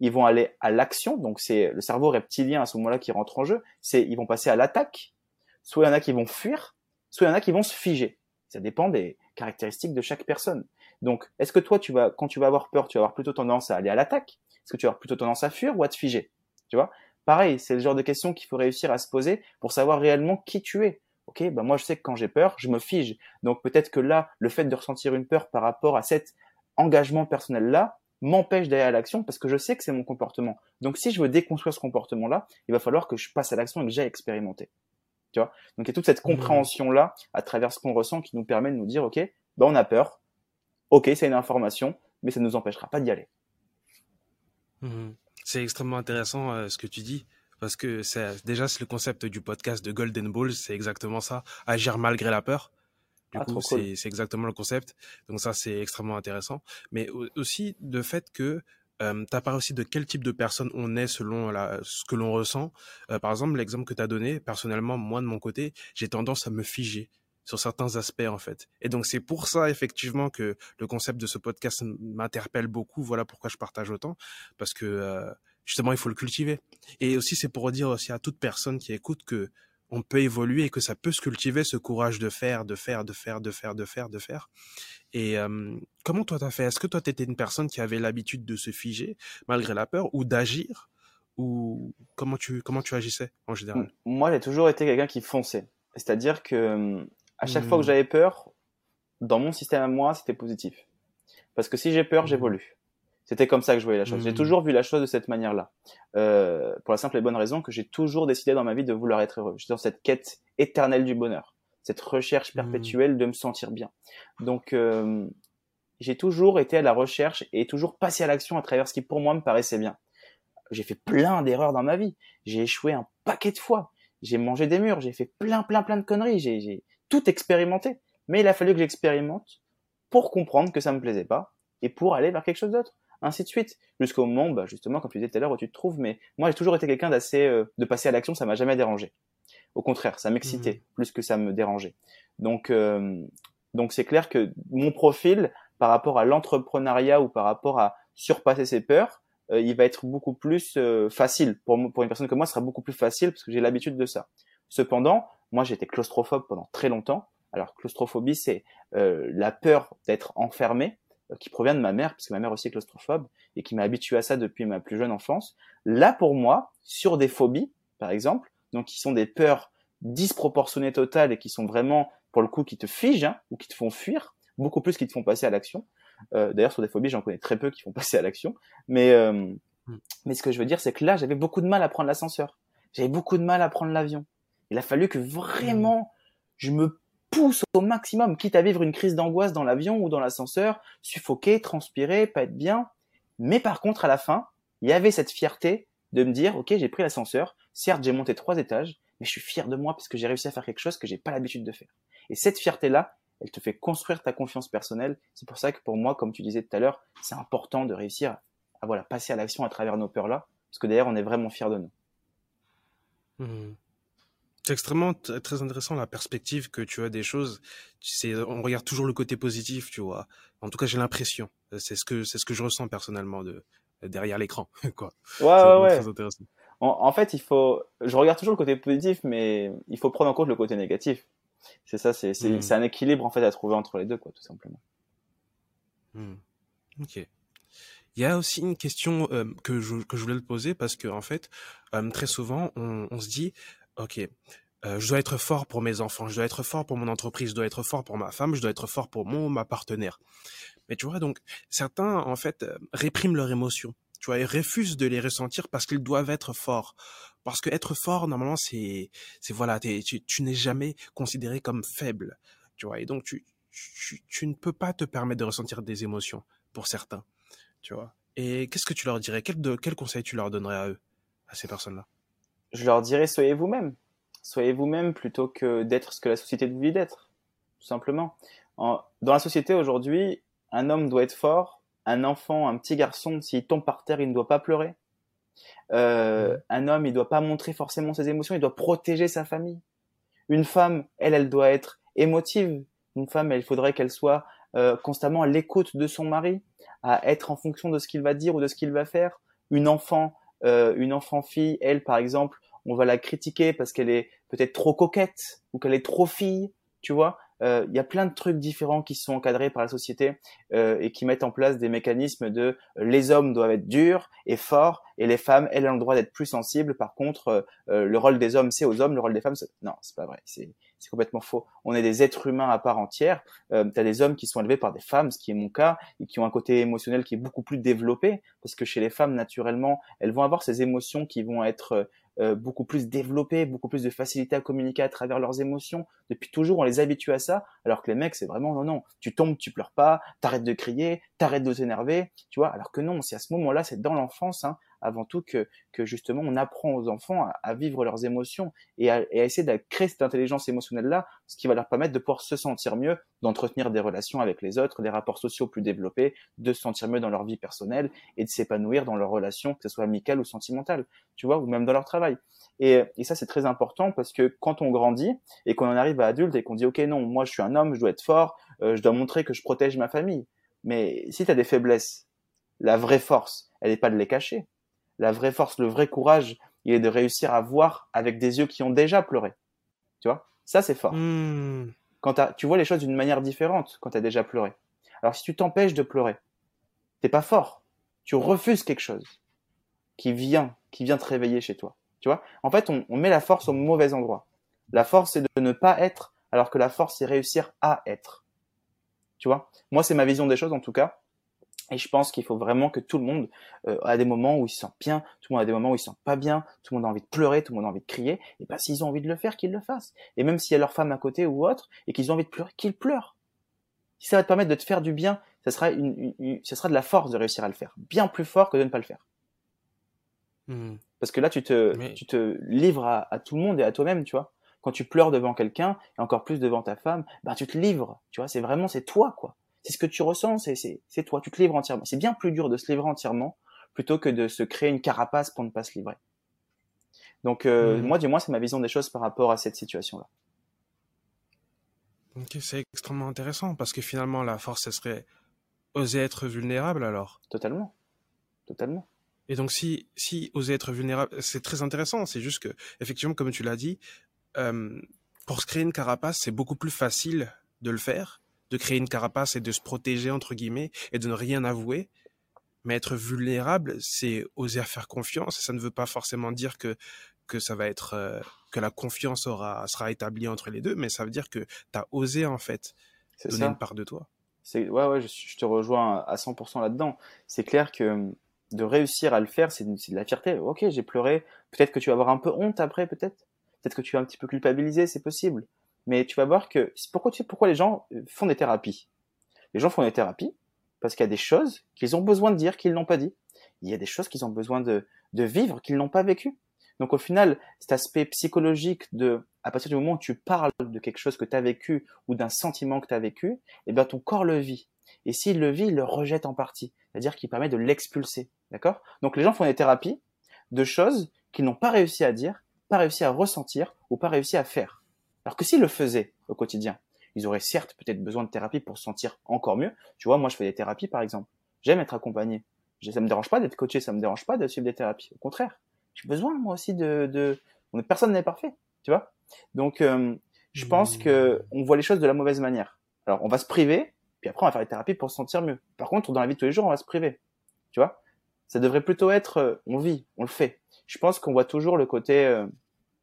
ils vont aller à l'action. Donc, c'est le cerveau reptilien à ce moment-là qui rentre en jeu. C'est, ils vont passer à l'attaque. Soit il y en a qui vont fuir, soit il y en a qui vont se figer. Ça dépend des caractéristiques de chaque personne. Donc, est-ce que toi, tu vas, quand tu vas avoir peur, tu vas avoir plutôt tendance à aller à l'attaque? Est-ce que tu vas avoir plutôt tendance à fuir ou à te figer? Tu vois? Pareil, c'est le genre de questions qu'il faut réussir à se poser pour savoir réellement qui tu es. Ok, ben moi je sais que quand j'ai peur, je me fige. Donc peut-être que là, le fait de ressentir une peur par rapport à cet engagement personnel là m'empêche d'aller à l'action parce que je sais que c'est mon comportement. Donc si je veux déconstruire ce comportement là, il va falloir que je passe à l'action et que j'aille expérimenter. Tu vois? Donc il y a toute cette mmh. compréhension là à travers ce qu'on ressent qui nous permet de nous dire ok, ben on a peur. Ok, c'est une information, mais ça ne nous empêchera pas d'y aller. Mmh. C'est extrêmement intéressant euh, ce que tu dis parce que c'est déjà c'est le concept du podcast de Golden Balls, c'est exactement ça, agir malgré la peur. Du ah, coup, c'est exactement le concept. Donc ça, c'est extrêmement intéressant. Mais aussi de fait que euh, tu parlé aussi de quel type de personne on est selon la, ce que l'on ressent. Euh, par exemple, l'exemple que tu as donné, personnellement, moi de mon côté, j'ai tendance à me figer sur certains aspects en fait. Et donc c'est pour ça effectivement que le concept de ce podcast m'interpelle beaucoup. Voilà pourquoi je partage autant parce que euh, justement il faut le cultiver. Et aussi c'est pour dire aussi à toute personne qui écoute que on peut évoluer et que ça peut se cultiver ce courage de faire, de faire, de faire, de faire, de faire, de faire. Et euh, comment toi t'as fait? Est-ce que toi t'étais une personne qui avait l'habitude de se figer malgré la peur ou d'agir ou comment tu comment tu agissais en général? Moi j'ai toujours été quelqu'un qui fonçait. C'est-à-dire que à chaque fois que hmm. j'avais peur, dans mon système à moi, c'était positif. Parce que si j'ai peur, hmm. j'évolue. C'était comme ça que je voyais la chose. J'ai hmm. toujours vu la chose de cette manière-là. Euh, pour la simple et bonne raison que j'ai toujours décidé dans ma vie de vouloir être heureux. J'étais dans cette quête éternelle du bonheur, cette recherche perpétuelle de me sentir bien. Donc, euh, j'ai toujours été à la recherche et toujours passé à l'action à travers ce qui pour moi me paraissait bien. J'ai fait plein d'erreurs dans ma vie. J'ai échoué un paquet de fois. J'ai mangé des murs. J'ai fait plein, plein, plein de conneries. J'ai tout expérimenté. Mais il a fallu que j'expérimente pour comprendre que ça me plaisait pas et pour aller vers quelque chose d'autre. Ainsi de suite. Jusqu'au moment, bah, justement, comme tu disais tout à l'heure, où tu te trouves. Mais moi, j'ai toujours été quelqu'un d'assez, euh, de passer à l'action, ça m'a jamais dérangé. Au contraire, ça m'excitait mmh. plus que ça me dérangeait. Donc, euh, donc c'est clair que mon profil, par rapport à l'entrepreneuriat ou par rapport à surpasser ses peurs, euh, il va être beaucoup plus facile. Pour, pour une personne comme moi, ce sera beaucoup plus facile parce que j'ai l'habitude de ça. Cependant, moi, j'étais claustrophobe pendant très longtemps. Alors, claustrophobie, c'est euh, la peur d'être enfermé, euh, qui provient de ma mère, parce que ma mère aussi est claustrophobe, et qui m'a habitué à ça depuis ma plus jeune enfance. Là, pour moi, sur des phobies, par exemple, donc qui sont des peurs disproportionnées totales et qui sont vraiment, pour le coup, qui te figent hein, ou qui te font fuir, beaucoup plus qui te font passer à l'action. Euh, D'ailleurs, sur des phobies, j'en connais très peu qui font passer à l'action. Mais, euh, hmm. mais ce que je veux dire, c'est que là, j'avais beaucoup de mal à prendre l'ascenseur. J'avais beaucoup de mal à prendre l'avion. Il a fallu que vraiment je me pousse au maximum, quitte à vivre une crise d'angoisse dans l'avion ou dans l'ascenseur, suffoquer, transpirer, pas être bien. Mais par contre, à la fin, il y avait cette fierté de me dire, ok, j'ai pris l'ascenseur, certes j'ai monté trois étages, mais je suis fier de moi parce que j'ai réussi à faire quelque chose que j'ai pas l'habitude de faire. Et cette fierté-là, elle te fait construire ta confiance personnelle. C'est pour ça que pour moi, comme tu disais tout à l'heure, c'est important de réussir à, voilà, passer à l'action à travers nos peurs-là, parce que d'ailleurs, on est vraiment fiers de nous. Mmh. C'est extrêmement très intéressant la perspective que tu as des choses. C'est on regarde toujours le côté positif, tu vois. En tout cas, j'ai l'impression. C'est ce que c'est ce que je ressens personnellement de derrière l'écran, quoi. Ouais, ouais, ouais. Très intéressant. En, fait, il faut. Je regarde toujours le côté positif, mais il faut prendre en compte le côté négatif. C'est ça, c'est c'est mmh. un équilibre en fait à trouver entre les deux, quoi, tout simplement. Mmh. Ok. Il y a aussi une question euh, que, je, que je voulais te poser parce que en fait, euh, très souvent, on, on, se dit, ok, euh, je dois être fort pour mes enfants, je dois être fort pour mon entreprise, je dois être fort pour ma femme, je dois être fort pour mon ma partenaire. Mais tu vois, donc certains en fait euh, répriment leurs émotions. Tu vois, ils refusent de les ressentir parce qu'ils doivent être forts. Parce que être fort, normalement, c'est, c'est voilà, tu, tu n'es jamais considéré comme faible. Tu vois, et donc tu, tu, tu ne peux pas te permettre de ressentir des émotions pour certains. Tu vois. Et qu'est-ce que tu leur dirais? Quel, de, quel conseil tu leur donnerais à eux, à ces personnes-là? Je leur dirais soyez vous-même soyez vous-même plutôt que d'être ce que la société vous dit d'être, tout simplement. dans la société aujourd'hui, un homme doit être fort, un enfant, un petit garçon, s'il tombe par terre, il ne doit pas pleurer. Euh, un homme, il doit pas montrer forcément ses émotions, il doit protéger sa famille. Une femme, elle, elle doit être émotive. Une femme, il faudrait qu'elle soit euh, constamment à l'écoute de son mari, à être en fonction de ce qu'il va dire ou de ce qu'il va faire. Une enfant, euh, une enfant fille, elle, par exemple, on va la critiquer parce qu'elle est peut-être trop coquette ou qu'elle est trop fille, tu vois. Euh, il y a plein de trucs différents qui sont encadrés par la société euh, et qui mettent en place des mécanismes de euh, les hommes doivent être durs et forts et les femmes elles ont le droit d'être plus sensibles. Par contre, le rôle des hommes c'est aux hommes, le rôle des femmes c'est... non, c'est pas vrai. C'est c'est complètement faux. On est des êtres humains à part entière. Euh, tu as des hommes qui sont élevés par des femmes, ce qui est mon cas, et qui ont un côté émotionnel qui est beaucoup plus développé, parce que chez les femmes, naturellement, elles vont avoir ces émotions qui vont être euh, beaucoup plus développées, beaucoup plus de facilité à communiquer à travers leurs émotions. Depuis toujours, on les habitue à ça, alors que les mecs, c'est vraiment non, non, tu tombes, tu pleures pas, t'arrêtes de crier, t'arrêtes de t'énerver, tu vois, alors que non, c'est à ce moment-là, c'est dans l'enfance, hein, avant tout que, que justement on apprend aux enfants à, vivre leurs émotions et à, et à, essayer de créer cette intelligence émotionnelle-là, ce qui va leur permettre de pouvoir se sentir mieux, d'entretenir des relations avec les autres, des rapports sociaux plus développés, de se sentir mieux dans leur vie personnelle et de s'épanouir dans leurs relations, que ce soit amicales ou sentimentales, tu vois, ou même dans leur travail. Et, et ça, c'est très important parce que quand on grandit et qu'on en arrive à adulte et qu'on dit, OK, non, moi, je suis un homme, je dois être fort, euh, je dois montrer que je protège ma famille. Mais si tu as des faiblesses, la vraie force, elle n'est pas de les cacher la vraie force, le vrai courage, il est de réussir à voir avec des yeux qui ont déjà pleuré. Tu vois? Ça, c'est fort. Hmm. Quand tu vois les choses d'une manière différente quand tu as déjà pleuré. Alors, si tu t'empêches de pleurer, t'es pas fort. Tu refuses quelque chose qui vient, qui vient te réveiller chez toi. Tu vois? En fait, on, on met la force au mauvais endroit. La force, c'est de ne pas être, alors que la force, c'est réussir à être. Tu vois? Moi, c'est ma vision des choses, en tout cas. Et je pense qu'il faut vraiment que tout le monde euh, a des moments où il se sent bien, tout le monde a des moments où il se sent pas bien, tout le monde a envie de pleurer, tout le monde a envie de crier. Et ben s'ils ont envie de le faire, qu'ils le fassent. Et même s'il y a leur femme à côté ou autre et qu'ils ont envie de pleurer, qu'ils pleurent. Si ça va te permettre de te faire du bien, ça sera une, ça sera de la force de réussir à le faire, bien plus fort que de ne pas le faire. Hmm. Parce que là, tu te, tu te livres à, à, tout le monde et à toi-même, tu vois. Quand tu pleures devant quelqu'un et encore plus devant ta femme, ben tu te livres, tu vois. C'est vraiment, c'est toi, quoi c'est ce que tu ressens, c'est toi, tu te livres entièrement. C'est bien plus dur de se livrer entièrement plutôt que de se créer une carapace pour ne pas se livrer. Donc euh, mmh. moi, du moins, c'est ma vision des choses par rapport à cette situation-là. Ok, c'est extrêmement intéressant parce que finalement, la force, ce serait oser être vulnérable alors. Totalement, totalement. Et donc, si, si oser être vulnérable, c'est très intéressant. C'est juste que, effectivement, comme tu l'as dit, euh, pour se créer une carapace, c'est beaucoup plus facile de le faire de créer une carapace et de se protéger entre guillemets et de ne rien avouer. Mais être vulnérable, c'est oser faire confiance. ça ne veut pas forcément dire que que ça va être euh, que la confiance aura sera établie entre les deux, mais ça veut dire que tu as osé en fait donner une part de toi. C'est ouais ouais, je, te rejoins à 100% là-dedans. C'est clair que de réussir à le faire, c'est de la fierté. Ok, j'ai pleuré. Peut-être que tu vas avoir un peu honte après, peut-être. Peut-être que tu vas un petit peu culpabiliser, c'est possible mais tu vas voir que pourquoi les gens euh, font des thérapies? Les gens font des thérapies parce qu'il y a des choses qu'ils ont besoin de dire qu'ils n'ont pas dit. Il y a des choses qu'ils ont besoin de, de vivre qu'ils n'ont pas vécu. Donc au final, cet aspect psychologique de, à partir du moment où tu parles de quelque chose que tu as vécu ou d'un sentiment que tu as vécu, eh bien ton corps le vit. Et s'il le vit, il le rejette en partie. C'est-à-dire qu'il permet de l'expulser. D'accord? Donc les gens font des thérapies de choses qu'ils n'ont pas réussi à dire, pas réussi à ressentir ou pas réussi à faire. Alors que s'ils le faisaient au quotidien, ils auraient certes peut-être besoin de thérapie pour se sentir encore mieux. Tu vois, moi je fais des thérapies par exemple. J'aime être accompagné. Ça me dérange pas d'être coaché, ça me dérange pas de suivre des thérapies. Au contraire, j'ai besoin moi aussi de, de... personne n'est parfait, tu vois. Donc euh, je pense que on voit les choses de la mauvaise manière. Alors on va se priver, puis après on va faire des thérapies pour se sentir mieux. Par contre, dans la vie de tous les jours, on va se priver, tu vois. Ça devrait plutôt être, euh, on vit, on le fait. Je pense qu'on voit toujours le côté euh,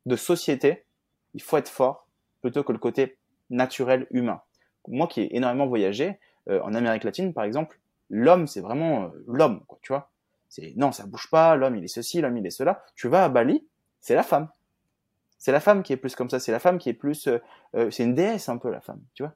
de société. Il faut être fort plutôt que le côté naturel humain. Moi qui ai énormément voyagé en Amérique latine, par exemple, l'homme c'est vraiment l'homme, quoi, tu vois. C'est non, ça bouge pas, l'homme il est ceci, l'homme il est cela. Tu vas à Bali, c'est la femme. C'est la femme qui est plus comme ça, c'est la femme qui est plus euh, euh, c'est une déesse un peu la femme, tu vois.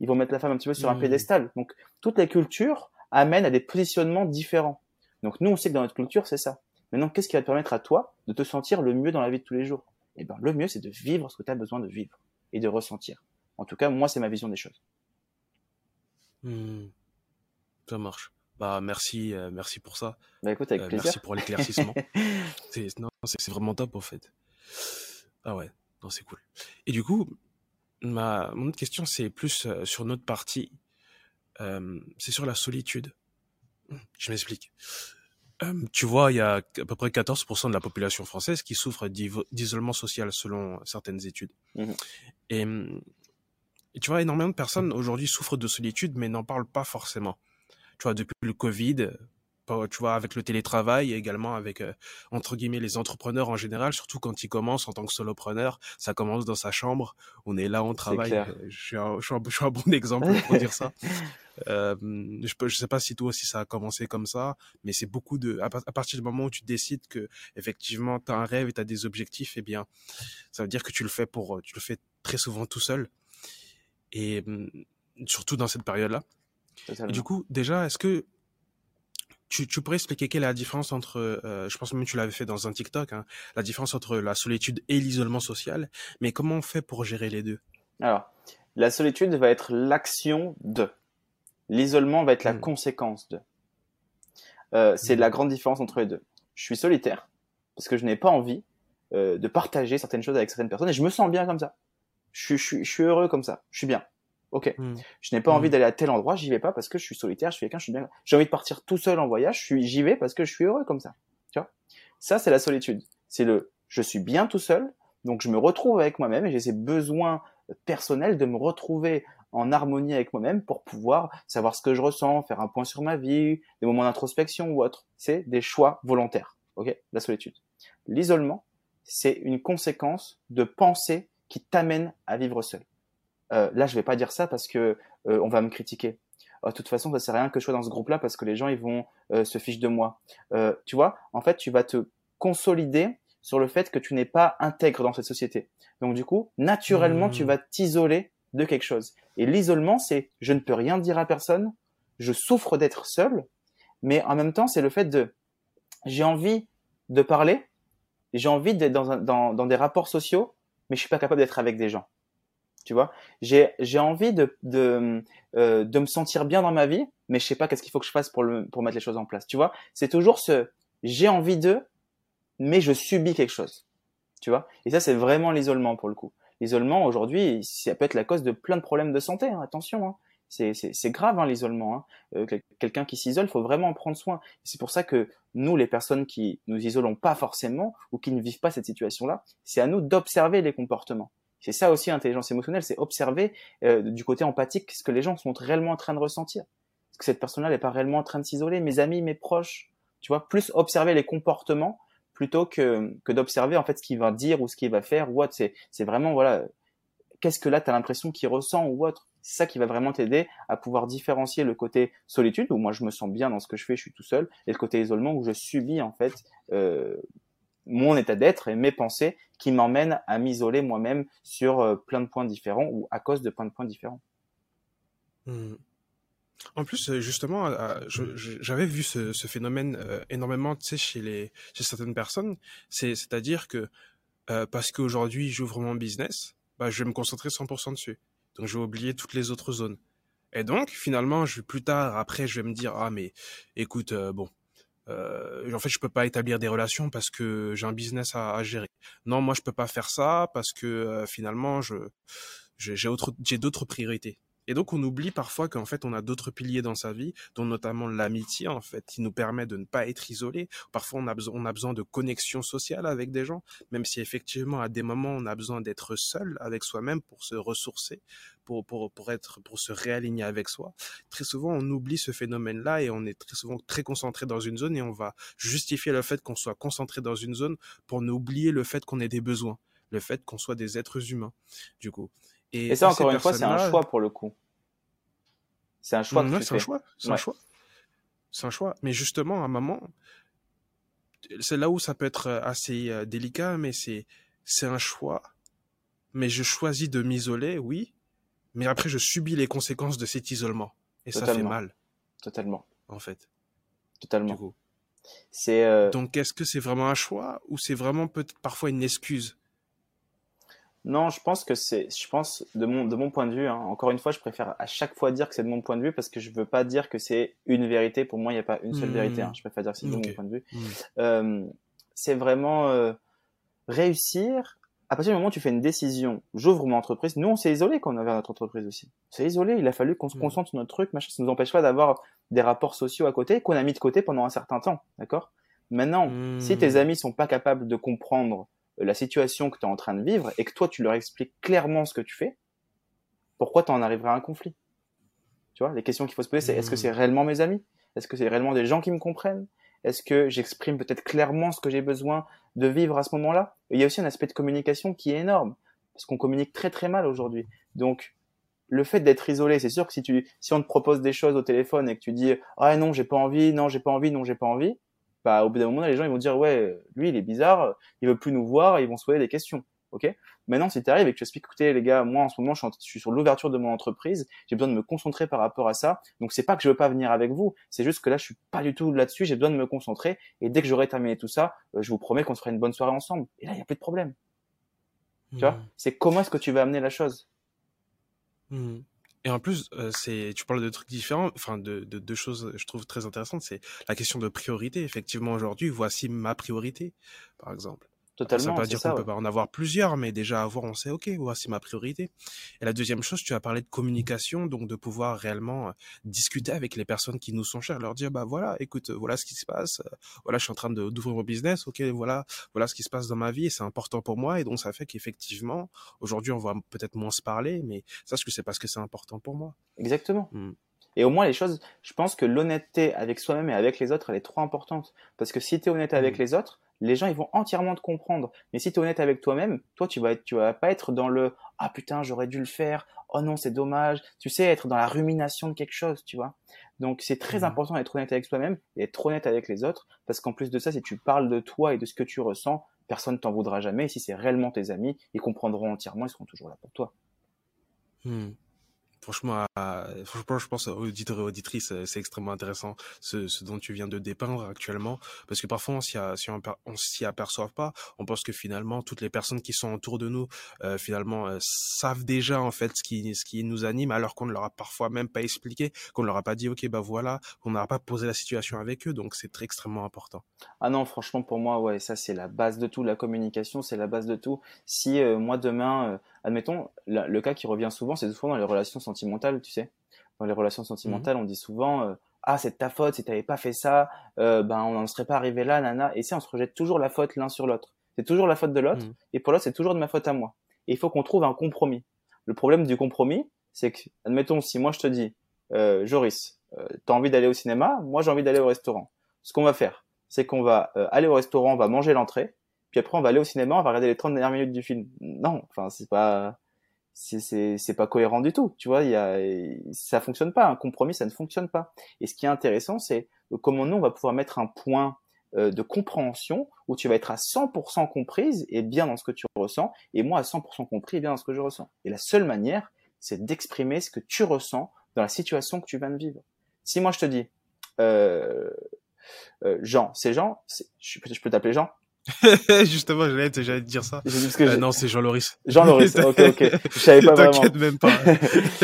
Ils vont mettre la femme un petit peu sur un mmh. pédestal. Donc toutes les cultures amènent à des positionnements différents. Donc nous on sait que dans notre culture, c'est ça. Maintenant, qu'est-ce qui va te permettre à toi de te sentir le mieux dans la vie de tous les jours? Eh ben le mieux c'est de vivre ce que tu as besoin de vivre et de ressentir. En tout cas, moi c'est ma vision des choses. Mmh. Ça marche. Bah merci, euh, merci pour ça. Bah écoute, avec euh, plaisir. Merci pour l'éclaircissement. c'est, vraiment top en fait. Ah ouais, non, c'est cool. Et du coup, ma mon autre question c'est plus euh, sur notre partie. c'est sur la solitude. Je m'explique. Tu vois, il y a à peu près 14% de la population française qui souffre d'isolement social selon certaines études. Mmh et, et, tu vois, énormément de personnes aujourd'hui souffrent de solitude, mais n'en parlent pas forcément tu vois, depuis le Covid, tu vois, avec le télétravail et également avec, euh, entre guillemets, les entrepreneurs en général, surtout quand ils commencent en tant que solopreneur, ça commence dans sa chambre, on est là, on travaille. Euh, je, suis un, je, suis un, bon exemple pour dire ça. Euh, je ne je sais pas si toi aussi ça a commencé comme ça, mais c'est beaucoup de, à, partir du moment où tu décides que, effectivement, tu as un rêve et tu as des objectifs, eh bien, ça veut dire que tu le fais pour, tu le fais très souvent tout seul. Et surtout dans cette période-là du coup, déjà, est-ce que tu, tu, pourrais expliquer quelle est la différence entre, euh, je pense même que tu l'avais fait dans un TikTok, hein, la différence entre la solitude et l'isolement social, mais comment on fait pour gérer les deux? Alors, la solitude va être l'action de. L'isolement va être la hmm. conséquence de. Euh, c'est la hmm. grande différence entre les deux. Je suis solitaire parce que je n'ai pas envie euh, de partager certaines choses avec certaines personnes et je me sens bien comme ça. Je, je, je suis heureux comme ça. Je suis bien. Ok. Hmm. Je n'ai pas envie hmm. d'aller à tel endroit, j'y vais pas parce que je suis solitaire, je suis quelqu'un, je suis bien. J'ai envie de partir tout seul en voyage, je suis, j'y vais parce que je suis heureux comme ça. Tu vois? Ça, c'est la solitude. C'est le, je suis bien tout seul, donc je me retrouve avec moi-même et j'ai ces besoins personnels de me retrouver en harmonie avec moi-même pour pouvoir savoir ce que je ressens, faire un point sur ma vie, des moments d'introspection ou autre. C'est des choix volontaires. Ok? La solitude. L'isolement, c'est une conséquence de pensée qui t'amène à vivre seul. Euh, là, je vais pas dire ça parce que euh, on va me critiquer. Euh, de toute façon, ça sert à rien que je sois dans ce groupe-là parce que les gens ils vont se ficher de moi. tu vois, en fait, tu vas te consolider sur le fait que tu n'es pas intègre dans cette société. Donc du coup, naturellement, tu mmh. vas t'isoler de quelque chose. Et l'isolement, c'est je ne peux rien dire à personne, je souffre d'être seul, mais en même temps, c'est le fait de j'ai envie de parler, j'ai envie d'être dans, dans, dans des rapports sociaux, mais je suis pas capable d'être avec des gens tu vois. J'ai j'ai envie de de euh, de me sentir bien dans ma vie, mais je sais pas qu'est-ce qu'il faut que je fasse pour le pour mettre les choses en place, tu vois. C'est toujours ce j'ai envie de, mais je subis quelque chose, tu vois. Et ça c'est vraiment l'isolement pour le coup. L'isolement aujourd'hui, ça peut être la cause de plein de problèmes de santé. Hein, attention, hein. c'est grave hein, l'isolement. Hein. Euh, quelqu'un qui s'isole, faut vraiment en prendre soin. C'est pour ça que nous, les personnes qui nous isolons pas forcément ou qui ne vivent pas cette situation-là, c'est à nous d'observer les comportements. C'est ça aussi l'intelligence émotionnelle, c'est observer euh, du côté empathique ce que les gens sont réellement en train de ressentir. Est-ce que cette personne-là n'est pas réellement en train de s'isoler Mes amis, mes proches, tu vois, plus observer les comportements plutôt que, que d'observer en fait ce qu'il va dire ou ce qu'il va faire ou autre. C'est, vraiment voilà, qu'est-ce que là tu as l'impression qu'il ressent ou autre. C'est ça qui va vraiment t'aider à pouvoir différencier le côté solitude où moi je me sens bien dans ce que je fais, je suis tout seul, et le côté isolement où je subis en fait euh, mon état d'être et mes pensées qui m'emmènent à m'isoler moi-même sur euh, plein de points différents ou à cause de plein de points différents. Mmh. En plus, euh, justement, euh, j'avais vu ce, phénomène énormément, chez les, chez certaines personnes. C'est, c'est-à-dire que parce qu'aujourd'hui j'ouvre mon business, bah, je vais me concentrer 100% dessus. Donc, je vais oublier toutes les autres zones. Et donc, finalement, je plus tard, après, je vais me dire, ah mais, écoute, bon, en fait, je peux pas établir des relations parce que j'ai un business à, gérer. Non, moi, je peux pas faire ça parce que finalement, je j'ai d'autres priorités. Et donc on oublie parfois qu'en fait on a d'autres piliers dans sa vie, dont notamment l'amitié en fait, qui nous permet de ne pas être isolé. Parfois on a besoin, on a besoin de connexion sociale avec des gens, même si effectivement à des moments on a besoin d'être seul avec soi-même pour se ressourcer, pour, pour, pour être, pour se réaligner avec soi. Très souvent on oublie ce phénomène-là et on est très souvent très concentré dans une zone et on va justifier le fait qu'on soit concentré dans une zone pour nous oublier le fait qu'on ait des besoins, le fait qu'on soit des êtres humains. Du coup. Et, ça, encore une fois, c'est un choix pour le coup. C'est un choix. que c'est un choix. C'est un choix. C'est un choix. Mais justement, à un moment, c'est là où ça peut être assez euh, délicat, mais c'est c'est un choix. Mais je choisis de m'isoler, oui. Mais après, je subis les conséquences de cet isolement. Et ça fait mal. Totalement. En fait. Totalement. C'est. Euh... Donc, est-ce que c'est vraiment un choix ou c'est vraiment peut-être parfois une excuse? Non, je pense que c'est, je pense de mon de mon point de vue. Hein, encore une fois, je préfère à chaque fois dire que c'est de mon point de vue parce que je veux pas dire que c'est une vérité. Pour moi, il n'y a pas une seule vérité. Hein. Je préfère dire que c'est de mon point de vue. Mmh. Euh, c'est vraiment euh, réussir. À partir du moment où tu fais une décision, j'ouvre mon entreprise. Nous, on s'est isolé quand on avait notre entreprise aussi. C'est isolé. Il a fallu qu'on se mmh. concentre sur notre truc. Machin, ça nous empêche pas d'avoir des rapports sociaux à côté qu'on a mis de côté pendant un certain temps. D'accord? Maintenant, si tes mmh. amis sont pas capables de comprendre la situation que tu es en train de vivre et que toi tu leur expliques clairement ce que tu fais, pourquoi tu en arriverais à un conflit? Tu vois, les questions qu'il faut se poser, c'est est-ce que c'est mmh. réellement mes amis? Est-ce que c'est réellement des gens qui me comprennent? Est-ce que j'exprime peut-être clairement ce que j'ai besoin de vivre à ce moment-là? Il y a aussi un aspect de communication qui est énorme parce qu'on communique très très mal aujourd'hui. Donc le fait d'être isolé, c'est sûr que si tu si on te propose des choses au téléphone et que tu dis ah non j'ai pas envie, non j'ai pas envie, non j'ai pas envie, bah, au bout d'un moment, les gens ils vont dire ouais, lui il est bizarre, il veut plus nous voir, ils vont se poser des questions. Ok? Maintenant, si tu arrives et que tu expliques, écoutez les gars, moi en ce moment je suis, sur l'ouverture de mon entreprise, j'ai besoin de me concentrer par rapport à ça. Donc c'est pas que je veux pas venir avec vous, c'est juste que là je suis pas du tout là-dessus, j'ai besoin de me concentrer. Et dès que j'aurai terminé tout ça, euh, je vous promets qu'on se fera une bonne soirée ensemble. Et là il y a plus de problème. Tu vois? Mmh. C'est comment est-ce que tu vas amener la chose? Mmh. Et en plus, euh, c'est, tu parles de trucs différents, enfin de, de deux choses, je trouve très intéressantes. C'est la question de priorité. Effectivement, aujourd'hui, voici ma priorité, par exemple. Totalement. Ça veut pas dire qu'on peut pas en avoir plusieurs, mais déjà avoir, on sait, ok, voici ma priorité. Et la deuxième chose, tu as parlé de communication, donc de pouvoir réellement euh, discuter avec les personnes qui nous sont chères, leur dire, bah voilà, écoute, voilà ce qui se passe, euh, voilà, je suis en train d'ouvrir mon business, ok, voilà, voilà ce qui se passe dans ma vie, et c'est important pour moi, et donc ça fait qu'effectivement, aujourd'hui, on va peut-être moins se parler, mais sache que c'est parce que c'est important pour moi. Exactement. Mmh. Et au moins les choses, je pense que l'honnêteté avec soi-même et avec les autres, elle est trop importante. Parce que si tu es honnête avec mmh. les autres, les gens ils vont entièrement te comprendre. Mais si tu es honnête avec toi-même, toi tu vas être, tu vas pas être dans le ah putain j'aurais dû le faire, oh non c'est dommage. Tu sais être dans la rumination de quelque chose, tu vois. Donc c'est très mmh. important d'être honnête avec toi-même et d'être honnête avec les autres parce qu'en plus de ça, si tu parles de toi et de ce que tu ressens, personne t'en voudra jamais. Et si c'est réellement tes amis, ils comprendront entièrement, ils seront toujours là pour toi. Mmh. Franchement, franchement, je pense auditeurs et auditrices, euh, c'est extrêmement intéressant ce, dont tu viens de dépeindre actuellement, parce que parfois on s'y, si on, s'y aperçoit pas, on pense que finalement toutes les personnes qui sont autour de nous, euh, finalement, euh, savent déjà en fait ce qui, ce qui nous anime, alors qu'on ne leur a parfois même pas expliqué, qu'on ne leur a pas dit, ok, bah voilà, qu'on n'aura pas posé la situation avec eux, donc c'est très extrêmement important. Ah non, franchement, pour moi, ouais, ça c'est la base de tout, la communication, c'est la base de tout. Si moi demain admettons, le cas qui revient souvent, c'est souvent dans les relations sentimentales, tu sais. Dans les relations sentimentales, mhm. on dit souvent euh, ah c'est ta faute, si t'avais pas fait ça, euh, ben on n'en serait pas arrivé là, nana. Et si on se rejette toujours la faute l'un sur l'autre. C'est toujours la faute de l'autre, mhm. et pour l'autre c'est toujours de ma faute à moi. Et il faut qu'on trouve un compromis. Le problème du compromis, c'est que, admettons, si moi je te dis, euh, Joris, euh, t'as envie d'aller au cinéma, moi j'ai envie d'aller au restaurant. Ce qu'on va faire, c'est qu'on va euh, aller au restaurant, on va manger l'entrée, puis après on va aller au cinéma, on va regarder les 30 dernières minutes du film. Non, enfin c'est pas c'est pas cohérent du tout, tu vois, il y ça fonctionne pas, un compromis ça ne fonctionne pas. Et ce qui est intéressant c'est comment nous on va pouvoir mettre un point euh, de compréhension où tu vas être à 100% comprise et bien dans ce que tu ressens et moi à 100% compris et bien dans ce que je ressens. Et la seule manière c'est d'exprimer ce que tu ressens dans la situation que tu viens de vivre. Si moi je te dis, euh, euh, Jean, c'est Jean, je, je peux t'appeler Jean Justement, j'allais te, dire ça. Euh, non, c'est Jean-Loris. Jean-Loris, ok, ok. Je savais pas vraiment. T'inquiète même pas. pas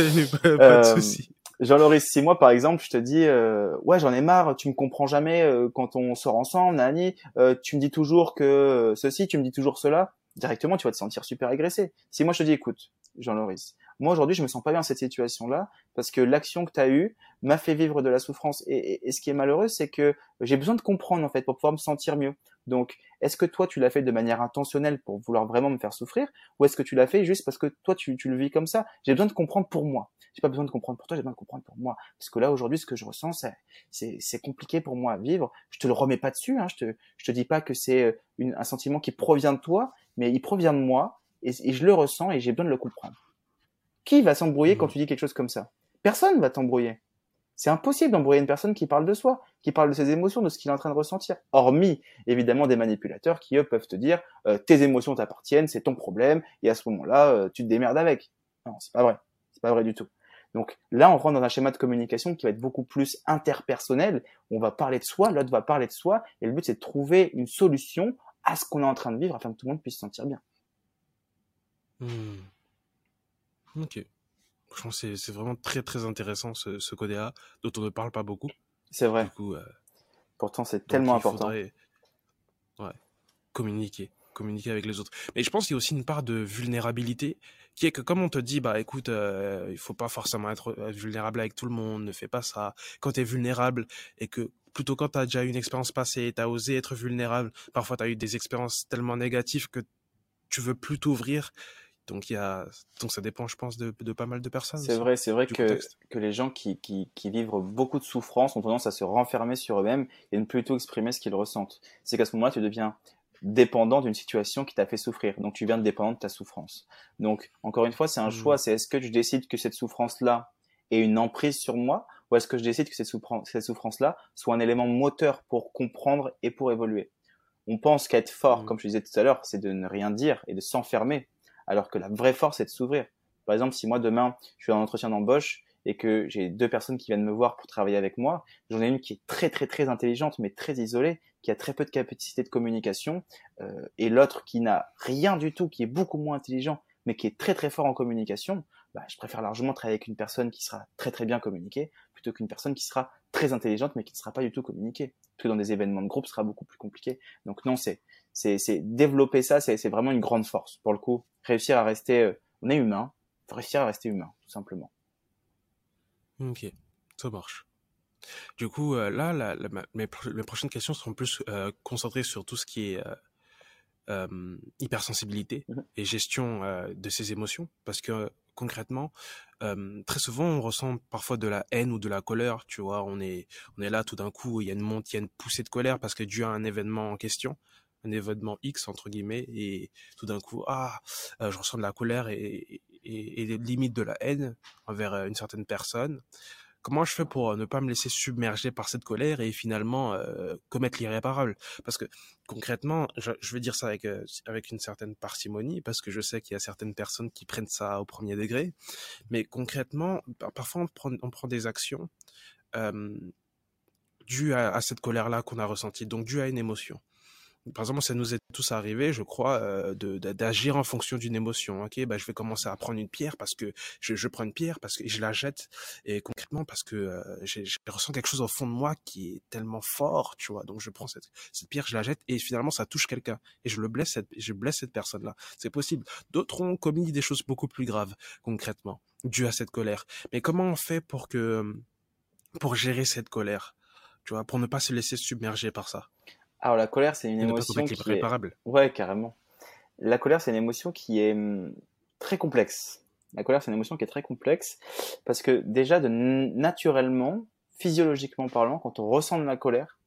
de euh, souci. Jean-Loris, si moi, par exemple, je te dis, euh, ouais, j'en ai marre, tu me comprends jamais euh, quand on sort ensemble, Nani, euh, tu me dis toujours que ceci, tu me dis toujours cela, directement, tu vas te sentir super agressé. Si moi, je te dis, écoute, Jean-Loris, moi aujourd'hui je me sens pas bien dans cette situation là parce que l'action que tu as eue m'a fait vivre de la souffrance. Et, ce qui est malheureux c'est que j'ai besoin de comprendre en fait pour pouvoir me sentir mieux. Donc est-ce que toi tu l'as fait de manière intentionnelle pour vouloir vraiment me faire souffrir ou est-ce que tu l'as fait juste parce que toi tu, le vis comme ça? J'ai besoin de comprendre pour moi. J'ai pas besoin de comprendre pour toi j'ai besoin de comprendre pour moi. Parce que là aujourd'hui ce que je ressens c'est compliqué pour moi à vivre. Je te le remets pas dessus hein. je te te dis pas que c'est euh, un sentiment qui provient de toi mais il provient de moi et je le ressens et j'ai besoin de le comprendre qui va s'embrouiller quand mmh. tu dis quelque chose comme ça? Personne va t'embrouiller. C'est impossible d'embrouiller une personne qui parle de soi, qui parle de ses émotions, de ce qu'il est en train de ressentir. Hormis, évidemment, des manipulateurs qui, eux, peuvent te dire euh, tes émotions t'appartiennent, c'est ton problème, et à ce moment-là, euh, tu te démerdes avec. Non, c'est pas vrai. C'est pas vrai du tout. Donc là, on rentre dans un schéma de communication qui va être beaucoup plus interpersonnel. On va parler de soi, l'autre va parler de soi, et le but, c'est de trouver une solution à ce qu'on est en train de vivre afin que tout le monde puisse se sentir bien. Mmh. Ok. Je pense que c'est vraiment très très intéressant ce, ce code dont on ne parle pas beaucoup. C'est vrai. Du coup, euh, Pourtant, c'est tellement important. Ouais. Communiquer. Communiquer avec les autres. Mais je pense qu'il y a aussi une part de vulnérabilité qui est que comme on te dit, bah écoute, euh, il faut pas forcément être vulnérable avec tout le monde, ne fais pas ça. Quand tu es vulnérable et que plutôt quand tu as déjà eu une expérience passée, tu as osé être vulnérable, parfois tu as eu des expériences tellement négatives que tu veux plus t'ouvrir donc, il y a, donc ça dépend, je pense, de, de pas mal de personnes. C'est vrai, c'est vrai que, que les gens qui, qui, qui, vivent beaucoup de souffrance ont tendance à se renfermer sur eux-mêmes et ne plutôt exprimer ce qu'ils ressentent. C'est qu'à ce moment-là, tu deviens dépendant d'une situation qui t'a fait souffrir. Donc, tu viens de dépendre de ta souffrance. Donc, encore une fois, c'est un mmh. choix. C'est est-ce que je décide que cette souffrance-là est une emprise sur moi ou est-ce que je décide que cette souffrance-là soit un élément moteur pour comprendre et pour évoluer? On pense qu'être fort, mmh. comme je disais tout à l'heure, c'est de ne rien dire et de s'enfermer alors que la vraie force est de s'ouvrir. Par exemple, si moi demain je suis en entretien d'embauche et que j'ai deux personnes qui viennent me voir pour travailler avec moi, j'en ai une qui est très très très intelligente mais très isolée, qui a très peu de capacité de communication, euh, et l'autre qui n'a rien du tout, qui est beaucoup moins intelligent mais qui est très très fort en communication, bah, je préfère largement travailler avec une personne qui sera très très bien communiquée plutôt qu'une personne qui sera très intelligente mais qui ne sera pas du tout communiquée. Parce que dans des événements de groupe, ce sera beaucoup plus compliqué. Donc non, c'est c'est développer ça, c'est vraiment une grande force pour le coup. Réussir à rester, euh, on est humain, faut réussir à rester humain, tout simplement. Ok, ça marche. Du coup, euh, là, la, mes, prochaines questions seront plus euh, concentrées sur tout ce qui est euh, hypersensibilité mmh et gestion de ses émotions, parce que concrètement, très souvent, on ressent parfois de la haine ou de la colère. Tu vois, on est, on est là tout d'un coup, il y a une montée, il y a une poussée de colère parce que dû à un événement en question un événement X entre guillemets et tout d'un coup ah euh, je ressens de la colère et, et, et limite de la haine envers euh, une certaine personne comment je fais pour euh, ne pas me laisser submerger par cette colère et finalement commettre l'irréparable? Parce que concrètement, je, je, veux dire ça avec avec une certaine parcimonie parce que je sais qu'il y a certaines personnes qui prennent ça au premier degré, mais concrètement, parfois on prend on prend des actions euh, dues à, à cette colère-là qu'on a ressentie, donc dues à une émotion par exemple, ça nous est tous arrivé, je crois, euh, d'agir en fonction d'une émotion. Ok, bah, je vais commencer à prendre une pierre parce que je, je prends une pierre parce que je la jette et concrètement parce que euh, je ressens quelque chose au fond de moi qui est tellement fort, tu vois? Donc je prends cette, cette pierre, je la jette et finalement ça touche quelqu'un et je le blesse, cette, je blesse cette personne-là. C'est possible. D'autres ont commis des choses beaucoup plus graves concrètement dues à cette colère. Mais comment on fait pour que pour gérer cette colère, tu vois, pour ne pas se laisser submerger par ça? Alors la colère, c'est une émotion qui est Ouais, carrément. La colère, c'est une émotion qui est hum, très complexe. La colère, c'est une émotion qui est très complexe parce que déjà, de naturellement, physiologiquement parlant, quand on ressent de la colère,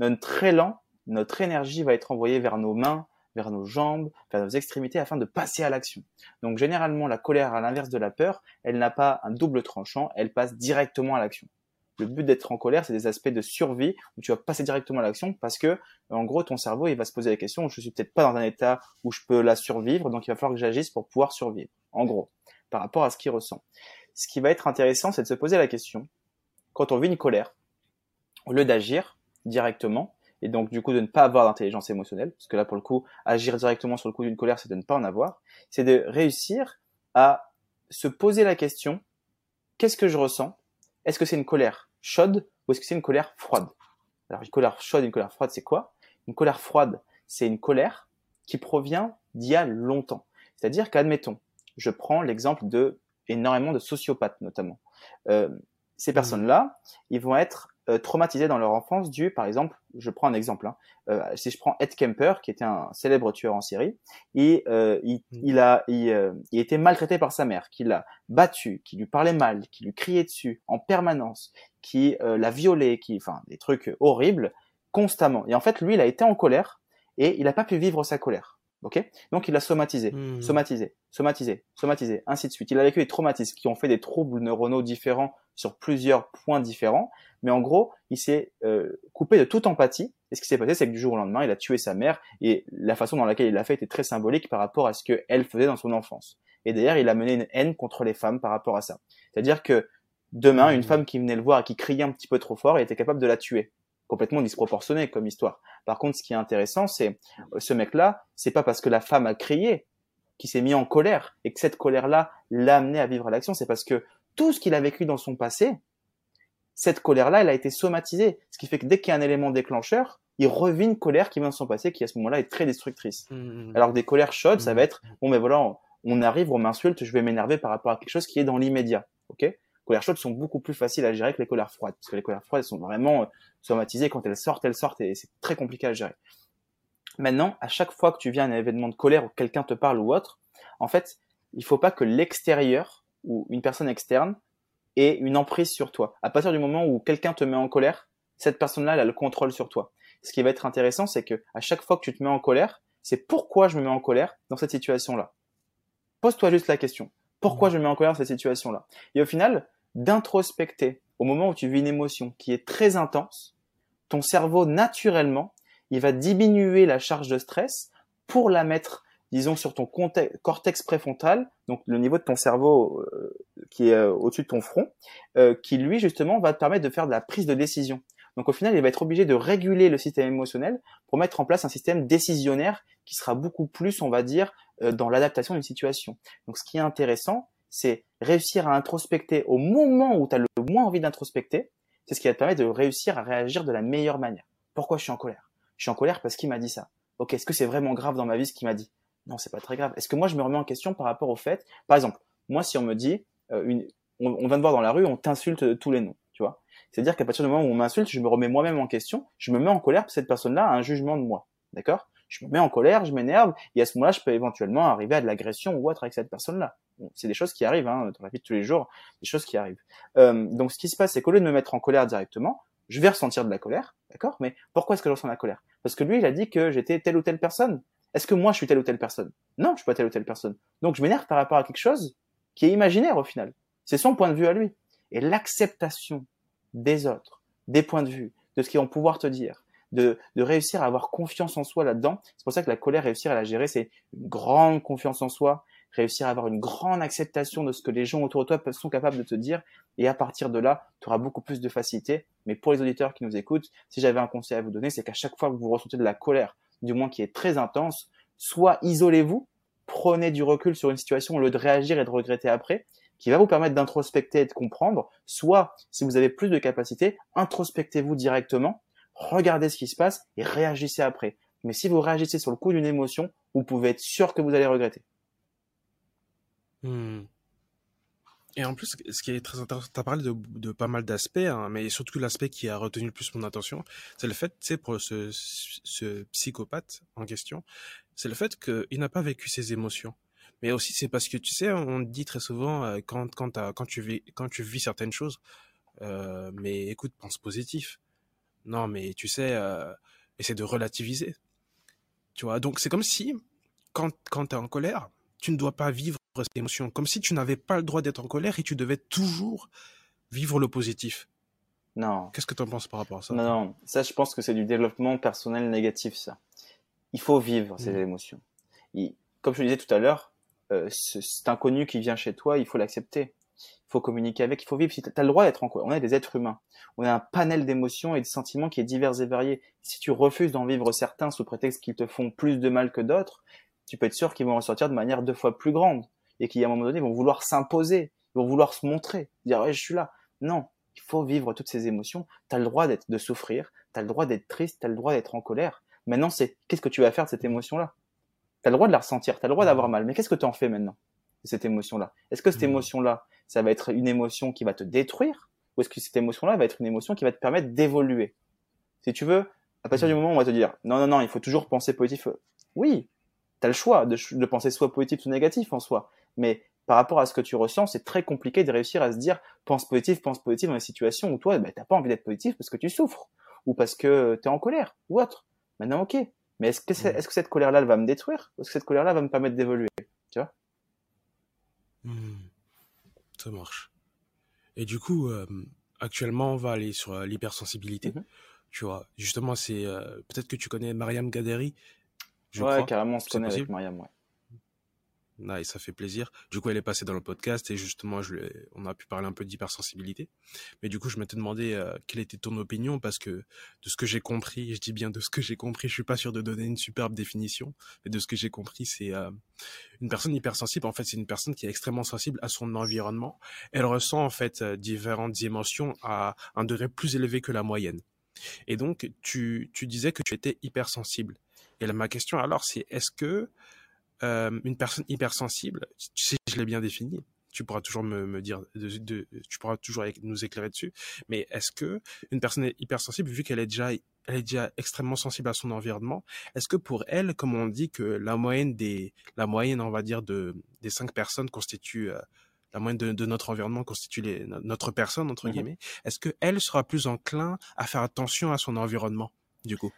notre élan, notre énergie va être envoyée vers nos mains, vers nos jambes, vers nos extrémités afin de passer à l'action. Donc généralement, la colère, à l'inverse de la peur, elle n'a pas un double tranchant, elle passe directement à l'action le but d'être en colère, c'est des aspects de survie où tu vas passer directement à l'action parce que, en gros, ton cerveau, il va se poser la question, je suis peut-être pas dans un état où je peux la survivre, donc il va falloir que j'agisse pour pouvoir survivre. En gros, par rapport à ce qu'il ressent. ce qui va être intéressant, c'est de se poser la question, quand on vit une colère, au lieu d'agir directement, et donc du coup de ne pas avoir d'intelligence émotionnelle, parce que là pour le coup, agir directement sur le coup d'une colère, c'est de ne pas en avoir, c'est de réussir à se poser la question, qu'est-ce que je ressens? Est-ce que c'est une colère? Chaude ou est-ce que c'est une colère froide? Alors une colère chaude une colère froide, c'est quoi? Une colère froide, c'est une colère qui provient d'il y a longtemps. C'est-à-dire qu'admettons, je prends l'exemple de énormément de sociopathes notamment. Euh, ces mmh. personnes-là, ils vont être euh, traumatisés dans leur enfance dû, par exemple, je prends un exemple, hein, euh, si je prends Ed Kemper, qui était un célèbre tueur en série, et euh, il, mmh. il, a, il, euh, il été maltraité par sa mère, qui l'a battu, qui lui parlait mal, qui lui criait dessus en permanence, qui l'a violé, qui, enfin, des trucs horribles constamment. Et en fait, lui, il a été en colère et il n'a pas pu vivre sa colère. Ok? Donc il a somatisé, hmm. somatisé, somatisé, somatisé, ainsi de suite. Il a vécu des traumatismes qui ont fait des troubles neuronaux différents sur plusieurs points différents, mais en gros, il s'est euh, coupé de toute empathie. Et ce qui s'est passé, c'est que du jour au lendemain, il a tué sa mère, et la façon dans laquelle il l'a fait était très symbolique par rapport à ce qu'elle faisait dans son enfance. Et d'ailleurs, il a mené une haine contre les femmes par rapport à ça. C'est-à-dire que demain, une hmm. femme qui venait le voir et qui criait un petit peu trop fort, il était capable de la tuer complètement disproportionné comme histoire. Par contre, ce qui est intéressant, c'est euh, ce mec-là, c'est pas parce que la femme a crié qu'il s'est mis en colère et que cette colère-là l'a amené à vivre l'action, c'est parce que tout ce qu'il a vécu dans son passé, cette colère-là, elle a été somatisée. Ce qui fait que dès qu'il y a un élément déclencheur, il revit une colère qui vient de son passé, qui à ce moment-là est très destructrice. Mmh, mmh, mmh. Alors des colères chaudes, ça va être bon, mais voilà, on, arrive, on m'insulte, je vais m'énerver par rapport à quelque chose qui est dans l'immédiat, ok? Colères chaudes sont beaucoup plus faciles à gérer que les colères froides, parce que les colères froides sont vraiment euh, somatisées. Quand elles sortent, elles sortent et c'est très compliqué à gérer. Maintenant, à chaque fois que tu viens à un événement de colère ou quelqu'un te parle ou autre, en fait, il faut pas que l'extérieur ou une personne externe ait une emprise sur toi. À partir du moment où quelqu'un te met en colère, cette personne-là, elle a le contrôle sur toi. Ce qui va être intéressant, c'est que à chaque fois que tu te mets en colère, c'est pourquoi je me mets en colère dans cette situation-là. Pose-toi juste la question. Pourquoi je me mets en colère dans cette situation-là? Et au final, d'introspecter au moment où tu vis une émotion qui est très intense, ton cerveau naturellement, il va diminuer la charge de stress pour la mettre, disons, sur ton cortex préfrontal, donc le niveau de ton cerveau euh, qui est euh, au-dessus de ton front, euh, qui lui justement va te permettre de faire de la prise de décision. Donc au final, il va être obligé de réguler le système émotionnel pour mettre en place un système décisionnaire qui sera beaucoup plus, on va dire, dans l'adaptation d'une situation. Donc ce qui est intéressant, c'est réussir à introspecter au moment où tu as le moins envie d'introspecter, c'est ce qui va te permettre de réussir à réagir de la meilleure manière. Pourquoi je suis en colère? Je suis en colère parce qu'il m'a dit ça. Ok, est-ce que c'est vraiment grave dans ma vie ce qu'il m'a dit? Non, c'est pas très grave. Est-ce que moi je me remets en question par rapport au fait, par exemple, moi si on me dit, euh, on, on, vient de voir dans la rue, on t'insulte tous les noms, tu vois C'est-à-dire qu'à partir du moment où on m'insulte, je me remets moi-même en question, je me mets en colère parce que cette personne-là a un jugement de moi, d'accord? Je me mets en colère, je m'énerve, et à ce moment-là, je peux éventuellement arriver à de l'agression ou autre avec cette personne-là c'est des choses qui arrivent hein, dans la vie de tous les jours, des choses qui arrivent. Euh, donc ce qui se passe, c'est qu'au lieu de me mettre en colère directement, je vais ressentir de la colère, d'accord? Mais pourquoi est-ce que je ressens la colère? Parce que lui, il a dit que j'étais telle ou telle personne. Est-ce que moi, je suis telle ou telle personne? Non, je suis pas telle ou telle personne. Donc je m'énerve par rapport à quelque chose qui est imaginaire au final. C'est son point de vue à lui. Et l'acceptation des autres, des points de vue, de ce qu'ils vont pouvoir te dire, de, de, réussir à avoir confiance en soi là-dedans. C'est pour ça que la colère, réussir à la gérer, c'est une grande confiance en soi, réussir à avoir une grande acceptation de ce que les gens autour de toi sont capables de te dire. Et à partir de là, tu auras beaucoup plus de facilité. Mais pour les auditeurs qui nous écoutent, si j'avais un conseil à vous donner, c'est qu'à chaque fois que vous ressentez de la colère, du moins qui est très intense, soit isolez-vous, prenez du recul sur une situation au lieu de réagir et de regretter après, qui va vous permettre d'introspecter et de comprendre, soit si vous avez plus de capacité, introspectez-vous directement, regardez ce qui se passe et réagissez après. Mais si vous réagissez sur le coup d'une émotion, vous pouvez être sûr que vous allez regretter. Hmm. Et en plus, ce qui est très intéressant, tu as parlé de, pas mal d'aspects, hein, mais surtout l'aspect qui a retenu le plus mon attention, c'est le fait, tu sais, pour ce, psychopathe en question, c'est le fait qu'il n'a pas vécu ses émotions. Mais aussi, c'est parce que, tu sais, on dit très souvent, euh, quand, quand, quand, tu, vis, quand tu vis certaines choses, euh, mais écoute, pense positif. Non, mais tu sais, euh, essaie de relativiser. Tu vois, donc c'est comme si, quand, quand tu es en colère, tu ne dois pas vivre cette émotion, comme si tu n'avais pas le droit d'être en colère et tu devais toujours vivre le positif. Non. Qu'est-ce que tu en penses par rapport à ça Non, non, ça je pense que c'est du développement personnel négatif, ça. Il faut vivre ces mmh. émotions. comme je le disais tout à l'heure, euh, cet inconnu qui vient chez toi, il faut l'accepter. il faut communiquer avec, il faut vivre. Si tu as le droit d'être en on est des êtres humains. On a un panel d'émotions et de sentiments qui est divers et varié. Si tu refuses d'en vivre certains sous prétexte qu'ils te font plus de mal que d'autres, tu peux être sûr qu'ils vont ressortir de manière deux fois plus grande et qu'à un moment donné, vont vouloir s'imposer, vont vouloir se montrer, dire ouais, je suis là. Non, il faut vivre toutes ces émotions. Tu as le droit d'être de souffrir, tu as le droit d'être triste, tu as le droit d'être en colère. Maintenant, c'est qu'est-ce que tu vas faire de cette émotion-là? Tu as le droit de la ressentir, tu as le droit d'avoir mal, mais qu'est-ce que tu en fais maintenant de cette émotion-là? Est-ce que cette mmh. émotion-là, ça va être une émotion qui va te détruire? Ou est-ce que cette émotion-là va être une émotion qui va te permettre d'évoluer? Si tu veux, à partir du moment où on va te dire non, non, non, il faut toujours penser positif, oui, tu as le choix de, de, penser soit positif ou négatif en soi, mais par rapport à ce que tu ressens, c'est très compliqué de réussir à se dire pense positif, pense positif dans une situation où toi, bah, t'as pas envie d'être positif parce que tu souffres ou parce que tu es en colère ou autre. Maintenant, ok. Mais est-ce que, est, que cette colère-là, va me détruire ou est-ce que cette colère-là va me permettre d'évoluer Tu vois? Hmm. Ça marche. Et du coup, euh, actuellement, on va aller sur euh, l'hypersensibilité. Mm-hmm. Tu vois, justement, c'est euh, peut-être que tu connais Mariam Gaderi. Je ouais, carrément, on se connaît avec Mariam, ouais. Nice, ça fait plaisir. Du coup, elle est passée dans le podcast et justement, je, on a pu parler un peu d'hypersensibilité. Mais du coup, je m'étais demandé euh, quelle était ton opinion parce que de ce que j'ai compris, je dis bien de ce que j'ai compris, je suis pas sûr de donner une superbe définition, mais de ce que j'ai compris, c'est euh, une personne hypersensible. En fait, c'est une personne qui est extrêmement sensible à son environnement. Elle ressent en fait euh, différentes émotions à un degré plus élevé que la moyenne. Et donc, tu, tu disais que tu étais hypersensible. Et là, ma question alors, c'est est-ce que euh, une personne hypersensible, si je l'ai bien défini, tu pourras toujours me, me dire, de, tu pourras toujours nous éclairer dessus. Mais est-ce que une personne hypersensible, vu qu'elle est déjà, elle est déjà extrêmement sensible à son environnement, est-ce que pour elle, comme on dit que la moyenne des, la moyenne, on va dire de des cinq personnes constitue euh, la moyenne de, de, notre environnement constitue les, notre personne entre mmh guillemets. Est-ce que elle sera plus enclin à faire attention à son environnement du coup?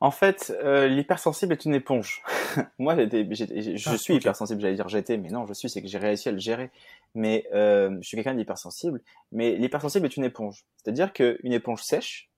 En fait, euh, l'hypersensible est une éponge. Moi, j'étais, je ah, suis hypersensible, j'allais dire j'étais, mais non, je suis, c'est que j'ai réussi à le gérer. Mais euh, je suis quelqu'un d'hypersensible. Mais l'hypersensible est une éponge. C'est-à-dire qu'une éponge sèche,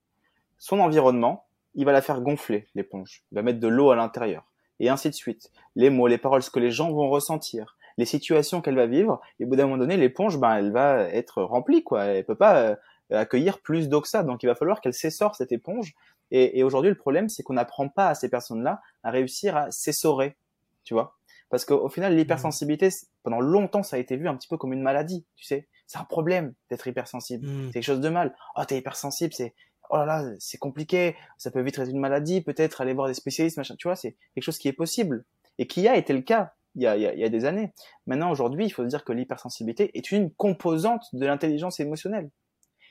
son environnement, il va la faire gonfler, l'éponge. Il va mettre de l'eau à l'intérieur. Et ainsi de suite. Les mots, les paroles, ce que les gens vont ressentir, les situations qu'elle va vivre. Et au bout d'un moment donné, l'éponge, ben, elle va être remplie, quoi. Elle peut pas euh, accueillir plus d'eau que ça. Donc, il va falloir qu'elle s'essore cette éponge et, et aujourd'hui, le problème, c'est qu'on n'apprend pas à ces personnes-là à réussir à s'essorer, tu vois. Parce qu'au final, l'hypersensibilité, pendant longtemps, ça a été vu un petit peu comme une maladie, tu sais. C'est un problème d'être hypersensible. Mm. C'est quelque chose de mal. Oh, t'es hypersensible, c'est oh là là, c'est compliqué. Ça peut vite être une maladie, peut-être aller voir des spécialistes, machin. Tu vois, c'est quelque chose qui est possible et qui a été le cas il y a, il y a des années. Maintenant, aujourd'hui, il faut se dire que l'hypersensibilité est une composante de l'intelligence émotionnelle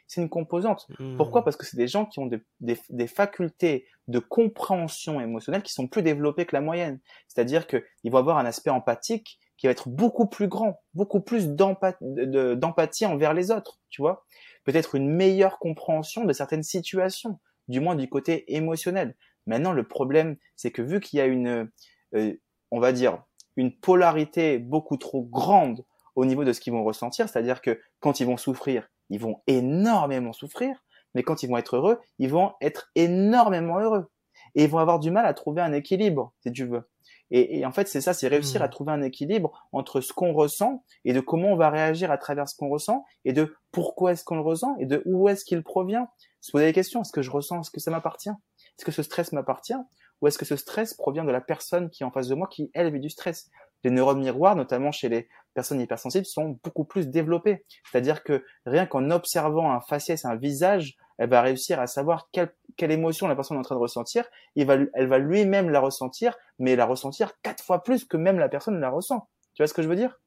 c'est une composante. Hmm. Pourquoi? Parce que c'est des gens qui ont des, facultés de compréhension émotionnelle qui sont plus développées que la moyenne. C'est-à-dire qu'ils vont avoir un aspect empathique qui va être beaucoup plus grand, beaucoup plus d'empathie envers les autres, tu vois? Peut-être une meilleure compréhension de certaines situations, du moins du côté émotionnel. Maintenant, le problème, c'est que vu qu'il y a une, euh, on va dire, une polarité beaucoup trop grande au niveau de ce qu'ils vont ressentir, c'est-à-dire que quand ils vont souffrir, ils vont énormément souffrir, mais quand ils vont être heureux, ils vont être énormément heureux. Et ils vont avoir du mal à trouver un équilibre, si tu veux. Et, en fait, c'est ça, c'est réussir à hmm. trouver un équilibre entre ce qu'on ressent et de comment on va réagir à travers ce qu'on ressent et de pourquoi est-ce qu'on le ressent et de où est-ce qu'il provient. Se poser des questions. Est-ce que je ressens? Est-ce que ça m'appartient? Est-ce que ce stress m'appartient? Ou est-ce que ce stress provient de la personne qui est en face de moi qui, elle, vit du stress? Les neurones miroirs, notamment chez les personnes hypersensibles, sont beaucoup plus développées. C'est-à-dire que rien qu'en observant un faciès, un visage, elle va réussir à savoir quelle, quelle émotion la personne est en train de ressentir. Il va, elle va lui-même la ressentir, mais la ressentir quatre fois plus que même la personne la ressent. Tu vois ce que je veux dire?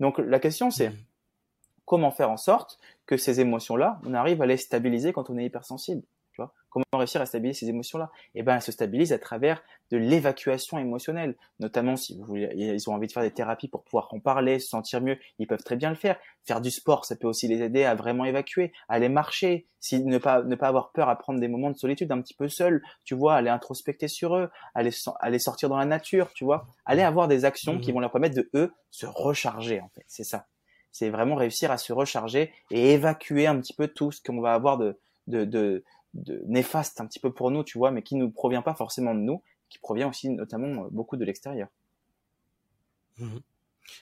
Donc la question c'est mmh. comment faire en sorte que ces émotions-là, on arrive à les stabiliser quand on est hypersensible? Comment réussir à stabiliser ces émotions-là Eh ben, elles se stabilisent à travers de l'évacuation émotionnelle. Notamment, si vous voulez, ils ont envie de faire des thérapies pour pouvoir en parler, se sentir mieux, ils peuvent très bien le faire. Faire du sport, ça peut aussi les aider à vraiment évacuer, aller marcher, si, ne pas ne pas avoir peur à prendre des moments de solitude un petit peu seul, tu vois, aller introspecter sur eux, aller aller sortir dans la nature, tu vois, aller avoir des actions qui mmh vont leur permettre de eux se recharger en fait. C'est ça. C'est vraiment réussir à se recharger et évacuer un petit peu tout ce qu'on va avoir de de, de, de néfaste un petit peu pour nous, tu vois, mais qui ne provient pas forcément de nous, qui provient aussi notamment euh, beaucoup de l'extérieur. Mhm.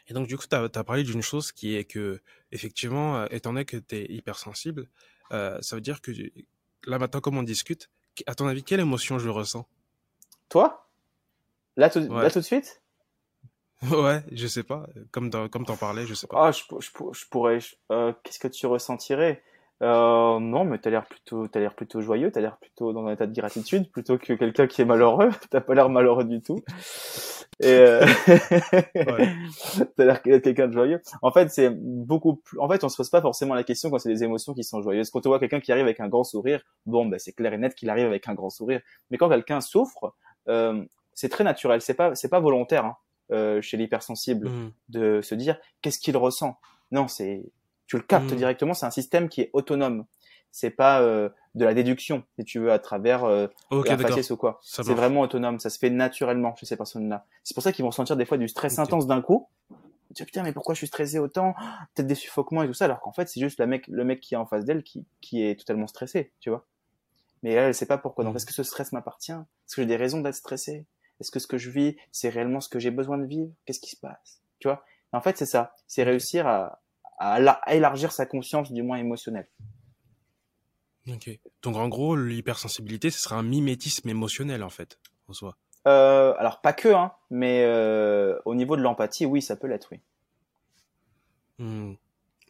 Et donc, du coup, tu as, parlé d'une chose qui est que, effectivement, euh, étant donné que tu es hypersensible, euh, ça veut dire que là, maintenant, comme on discute, à ton avis, quelle émotion je ressens? Toi? Là tout, là tout de suite? Ouais, je sais pas. Comme comme t'en parlais, je sais pas. Ah, je, je, je pourrais. Euh, qu'est-ce que tu ressentirais? Euh, Non, mais t'as l'air plutôt, t'as l'air plutôt joyeux. T'as l'air plutôt dans un état de gratitude plutôt que quelqu'un qui est malheureux. T'as pas l'air malheureux du tout. Et euh... t'as l'air quelqu'un de joyeux. En fait, c'est beaucoup plus. En fait, on se pose pas forcément la question quand c'est des émotions qui sont joyeuses. Quand on voit quelqu'un qui arrive avec un grand sourire, bon, ben c'est clair et net qu'il arrive avec un grand sourire. Mais quand quelqu'un souffre, euh, c'est très naturel. C'est pas, c'est pas volontaire. Hein. Euh, chez l'hypersensible mmh. de se dire qu'est-ce qu'il ressent? Non, c'est tu le captes mmh. directement. C'est un système qui est autonome. C'est pas euh, de la déduction, si tu veux, à travers euh, la faciès ou quoi. C'est vraiment autonome. Ça se fait naturellement chez ces personnes-là. C'est pour ça qu'ils vont sentir des fois du stress intense d'un coup. Tu putain, mais pourquoi je suis stressé autant? Peut-être des suffoquements et tout ça, alors qu'en fait, c'est juste le mec, le mec qui est en face d'elle qui, qui est totalement stressé, tu vois. Mais elle, elle sait pas pourquoi. Donc, mmh. est-ce que ce stress m'appartient? Est-ce que j'ai des raisons d'être stressé? Est-ce que ce que je vis, c'est réellement ce que j'ai besoin de vivre? Qu'est-ce qui se passe? Tu vois? En fait, c'est ça. C'est réussir à, élargir sa conscience, du moins émotionnelle. Ok. Donc en gros, l'hypersensibilité, ce sera un mimétisme émotionnel en fait, en soi. Euh, alors pas que, hein, mais euh, au niveau de l'empathie, oui, ça peut l'être, oui. Hmm.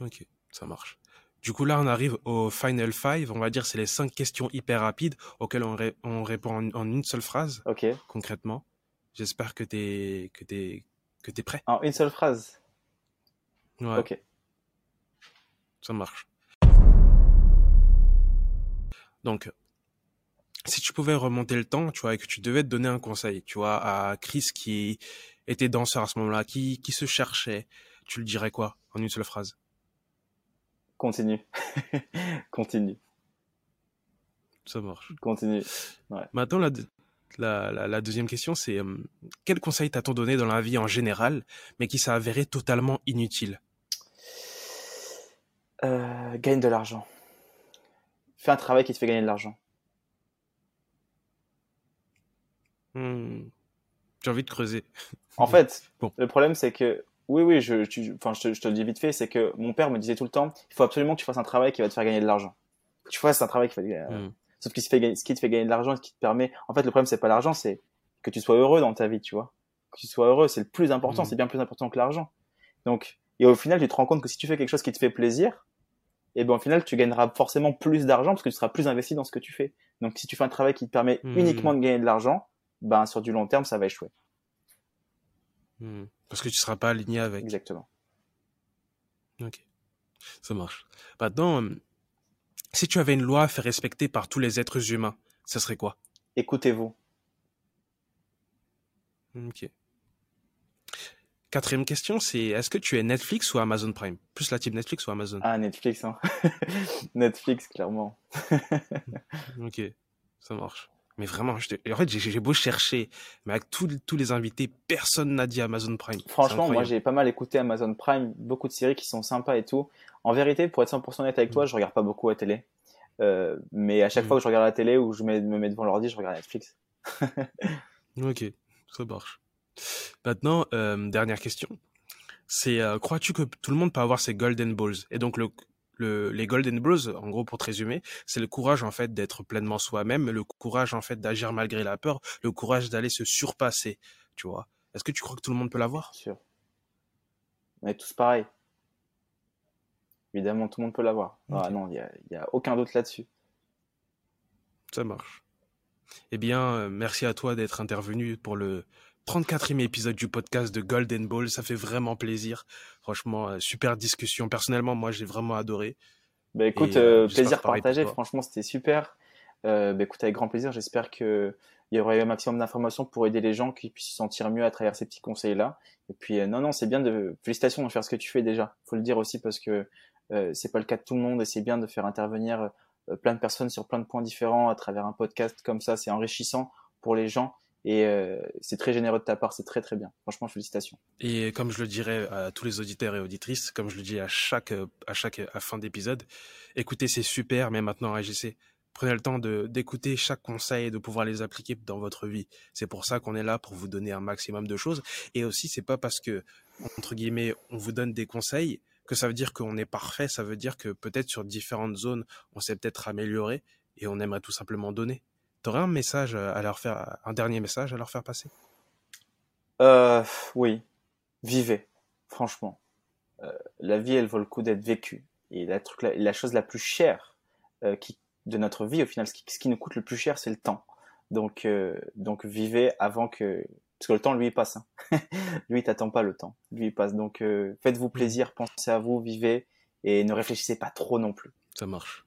Ok, ça marche. Du coup, là, on arrive au Final Five. On va dire c'est les cinq questions hyper rapides auxquelles on, répond en, une seule phrase. Ok. Concrètement. J'espère que t'es que t'es que t'es prêt. En une seule phrase. Ouais. Ok. Ça marche. Donc, si tu pouvais remonter le temps, tu vois, et que tu devais te donner un conseil, tu vois, à Chris qui était danseur à ce moment-là, qui, qui se cherchait, tu le dirais quoi en une seule phrase? Continue. Continue. Ça marche. Continue. Maintenant, la, la, deuxième question, c'est euh, quel conseil t'as-t-on donné dans la vie en général, mais qui s'est avéré totalement inutile? Euh, Gagne de l'argent. Fais un travail qui te fait gagner de l'argent. Hmm. J'ai envie de creuser. En fait, bon. le problème, c'est que oui, oui, je, enfin, je, te, le dis vite fait, c'est que mon père me disait tout le temps, il faut absolument que tu fasses un travail qui va te faire gagner de l'argent. Tu fasses un travail qui va te gagner. Mm. Sauf que ce qui, te fait gagner de l'argent, ce qui te permet, en fait, le problème c'est pas l'argent, c'est que tu sois heureux dans ta vie, tu vois. Que tu sois heureux, c'est le plus important, mm. c'est bien plus important que l'argent. Donc, et au final, tu te rends compte que si tu fais quelque chose qui te fait plaisir, et ben au final, tu gagneras forcément plus d'argent parce que tu seras plus investi dans ce que tu fais. Donc, si tu fais un travail qui te permet mm. uniquement de gagner de l'argent, ben sur du long terme, ça va échouer. Parce que tu seras pas aligné avec. Exactement. Ok, ça marche. Maintenant, euh, si tu avais une loi à faire respecter par tous les êtres humains, ça serait quoi? Écoutez-vous. Ok. Quatrième question, c'est est-ce que tu es Netflix ou Amazon Prime? Plus la type Netflix ou Amazon? Ah, Netflix, hein. Netflix, clairement. ok, ça marche. Mais vraiment, en fait, j'ai beau chercher, mais avec tous, tous les invités, personne n'a dit Amazon Prime. Franchement, moi, j'ai pas mal écouté Amazon Prime, beaucoup de séries qui sont sympas et tout. En vérité, pour être 100% honnête avec toi, mm. je regarde pas beaucoup la télé. Euh, mais à chaque mm. fois que je regarde la télé ou je me mets devant l'ordi, je regarde Netflix. ok, ça marche. Maintenant, euh, dernière question. C'est, euh, crois-tu que tout le monde peut avoir ses golden balls? Et donc, le, le, les Golden Bros, en gros, pour te résumer, c'est le courage, en fait, d'être pleinement soi-même, le courage, en fait, d'agir malgré la peur, le courage d'aller se surpasser, tu vois. Est-ce que tu crois que tout le monde peut l'avoir? Sûr. On est tous pareils. Évidemment, tout le monde peut l'avoir. Ah non, il n'y a aucun doute là-dessus. Ça marche. Eh bien, euh, merci à toi d'être intervenu pour le 34e épisode du podcast de Golden Ball. Ça fait vraiment plaisir. Franchement, euh, super discussion. Personnellement, moi, j'ai vraiment adoré. Bah écoute, euh, euh, plaisir partagé. Franchement, c'était super. bah écoute, avec grand plaisir. J'espère que il y aurait un maximum d'informations pour aider les gens qui puissent se sentir mieux à travers ces petits conseils-là. Et puis, non, non, c'est bien de félicitations de faire ce que tu fais déjà. Faut le dire aussi parce que c'est pas le cas de tout le monde et c'est bien de faire intervenir plein de personnes sur plein de points différents à travers un podcast comme ça. C'est enrichissant pour les gens et euh, c'est très généreux de ta part, c'est très très bien. Franchement, félicitations. Et comme je le dirais à tous les auditeurs et auditrices, comme je le dis à chaque à chaque à fin d'épisode, écoutez, c'est super, mais maintenant agissez. Prenez le temps d'écouter chaque conseil et de pouvoir les appliquer dans votre vie. C'est pour ça qu'on est là pour vous donner un maximum de choses. Et aussi, c'est pas parce que, entre guillemets, on vous donne des conseils que ça veut dire qu'on est parfait. Ça veut dire que peut-être sur différentes zones, on s'est peut-être amélioré et on aimerait tout simplement donner. T'aurais un message à leur faire, un dernier message à leur faire passer? Euh, Oui, vivez, franchement. Euh, la vie, elle vaut le coup d'être vécue. Et la, truc, la, chose la plus chère euh, qui, de notre vie, au final, ce qui, ce qui, nous coûte le plus cher, c'est le temps. Donc, euh, donc vivez avant que... Parce que le temps, lui, il passe. Hein. lui, il t'attend pas le temps. Lui, il passe. Donc, euh, faites-vous plaisir, pensez à vous, vivez, et ne réfléchissez pas trop non plus. Ça marche.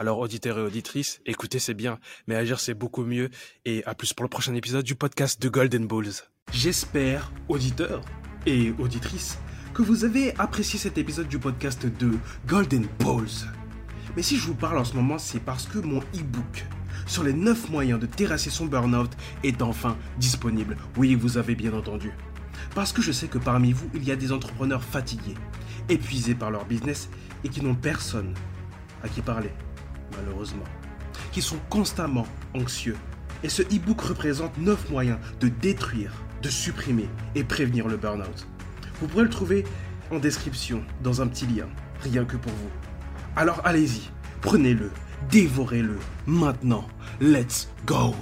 Alors, auditeurs et auditrices, écouter c'est bien, mais agir c'est beaucoup mieux. Et à plus pour le prochain épisode du podcast de Golden Balls. J'espère, auditeurs et auditrices, que vous avez apprécié cet épisode du podcast de Golden Balls. Mais si je vous parle en ce moment, c'est parce que mon e-book sur les 9 moyens de terrasser son burn-out est enfin disponible. Oui, vous avez bien entendu. Parce que je sais que parmi vous, il y a des entrepreneurs fatigués, épuisés par leur business et qui n'ont personne à qui parler, malheureusement. Qui sont constamment anxieux. Et ce e-book représente 9 moyens de détruire, de supprimer et prévenir le burn-out. Vous pourrez le trouver en description, dans un petit lien, rien que pour vous. Alors allez-y, prenez-le, dévorez-le, maintenant, let's go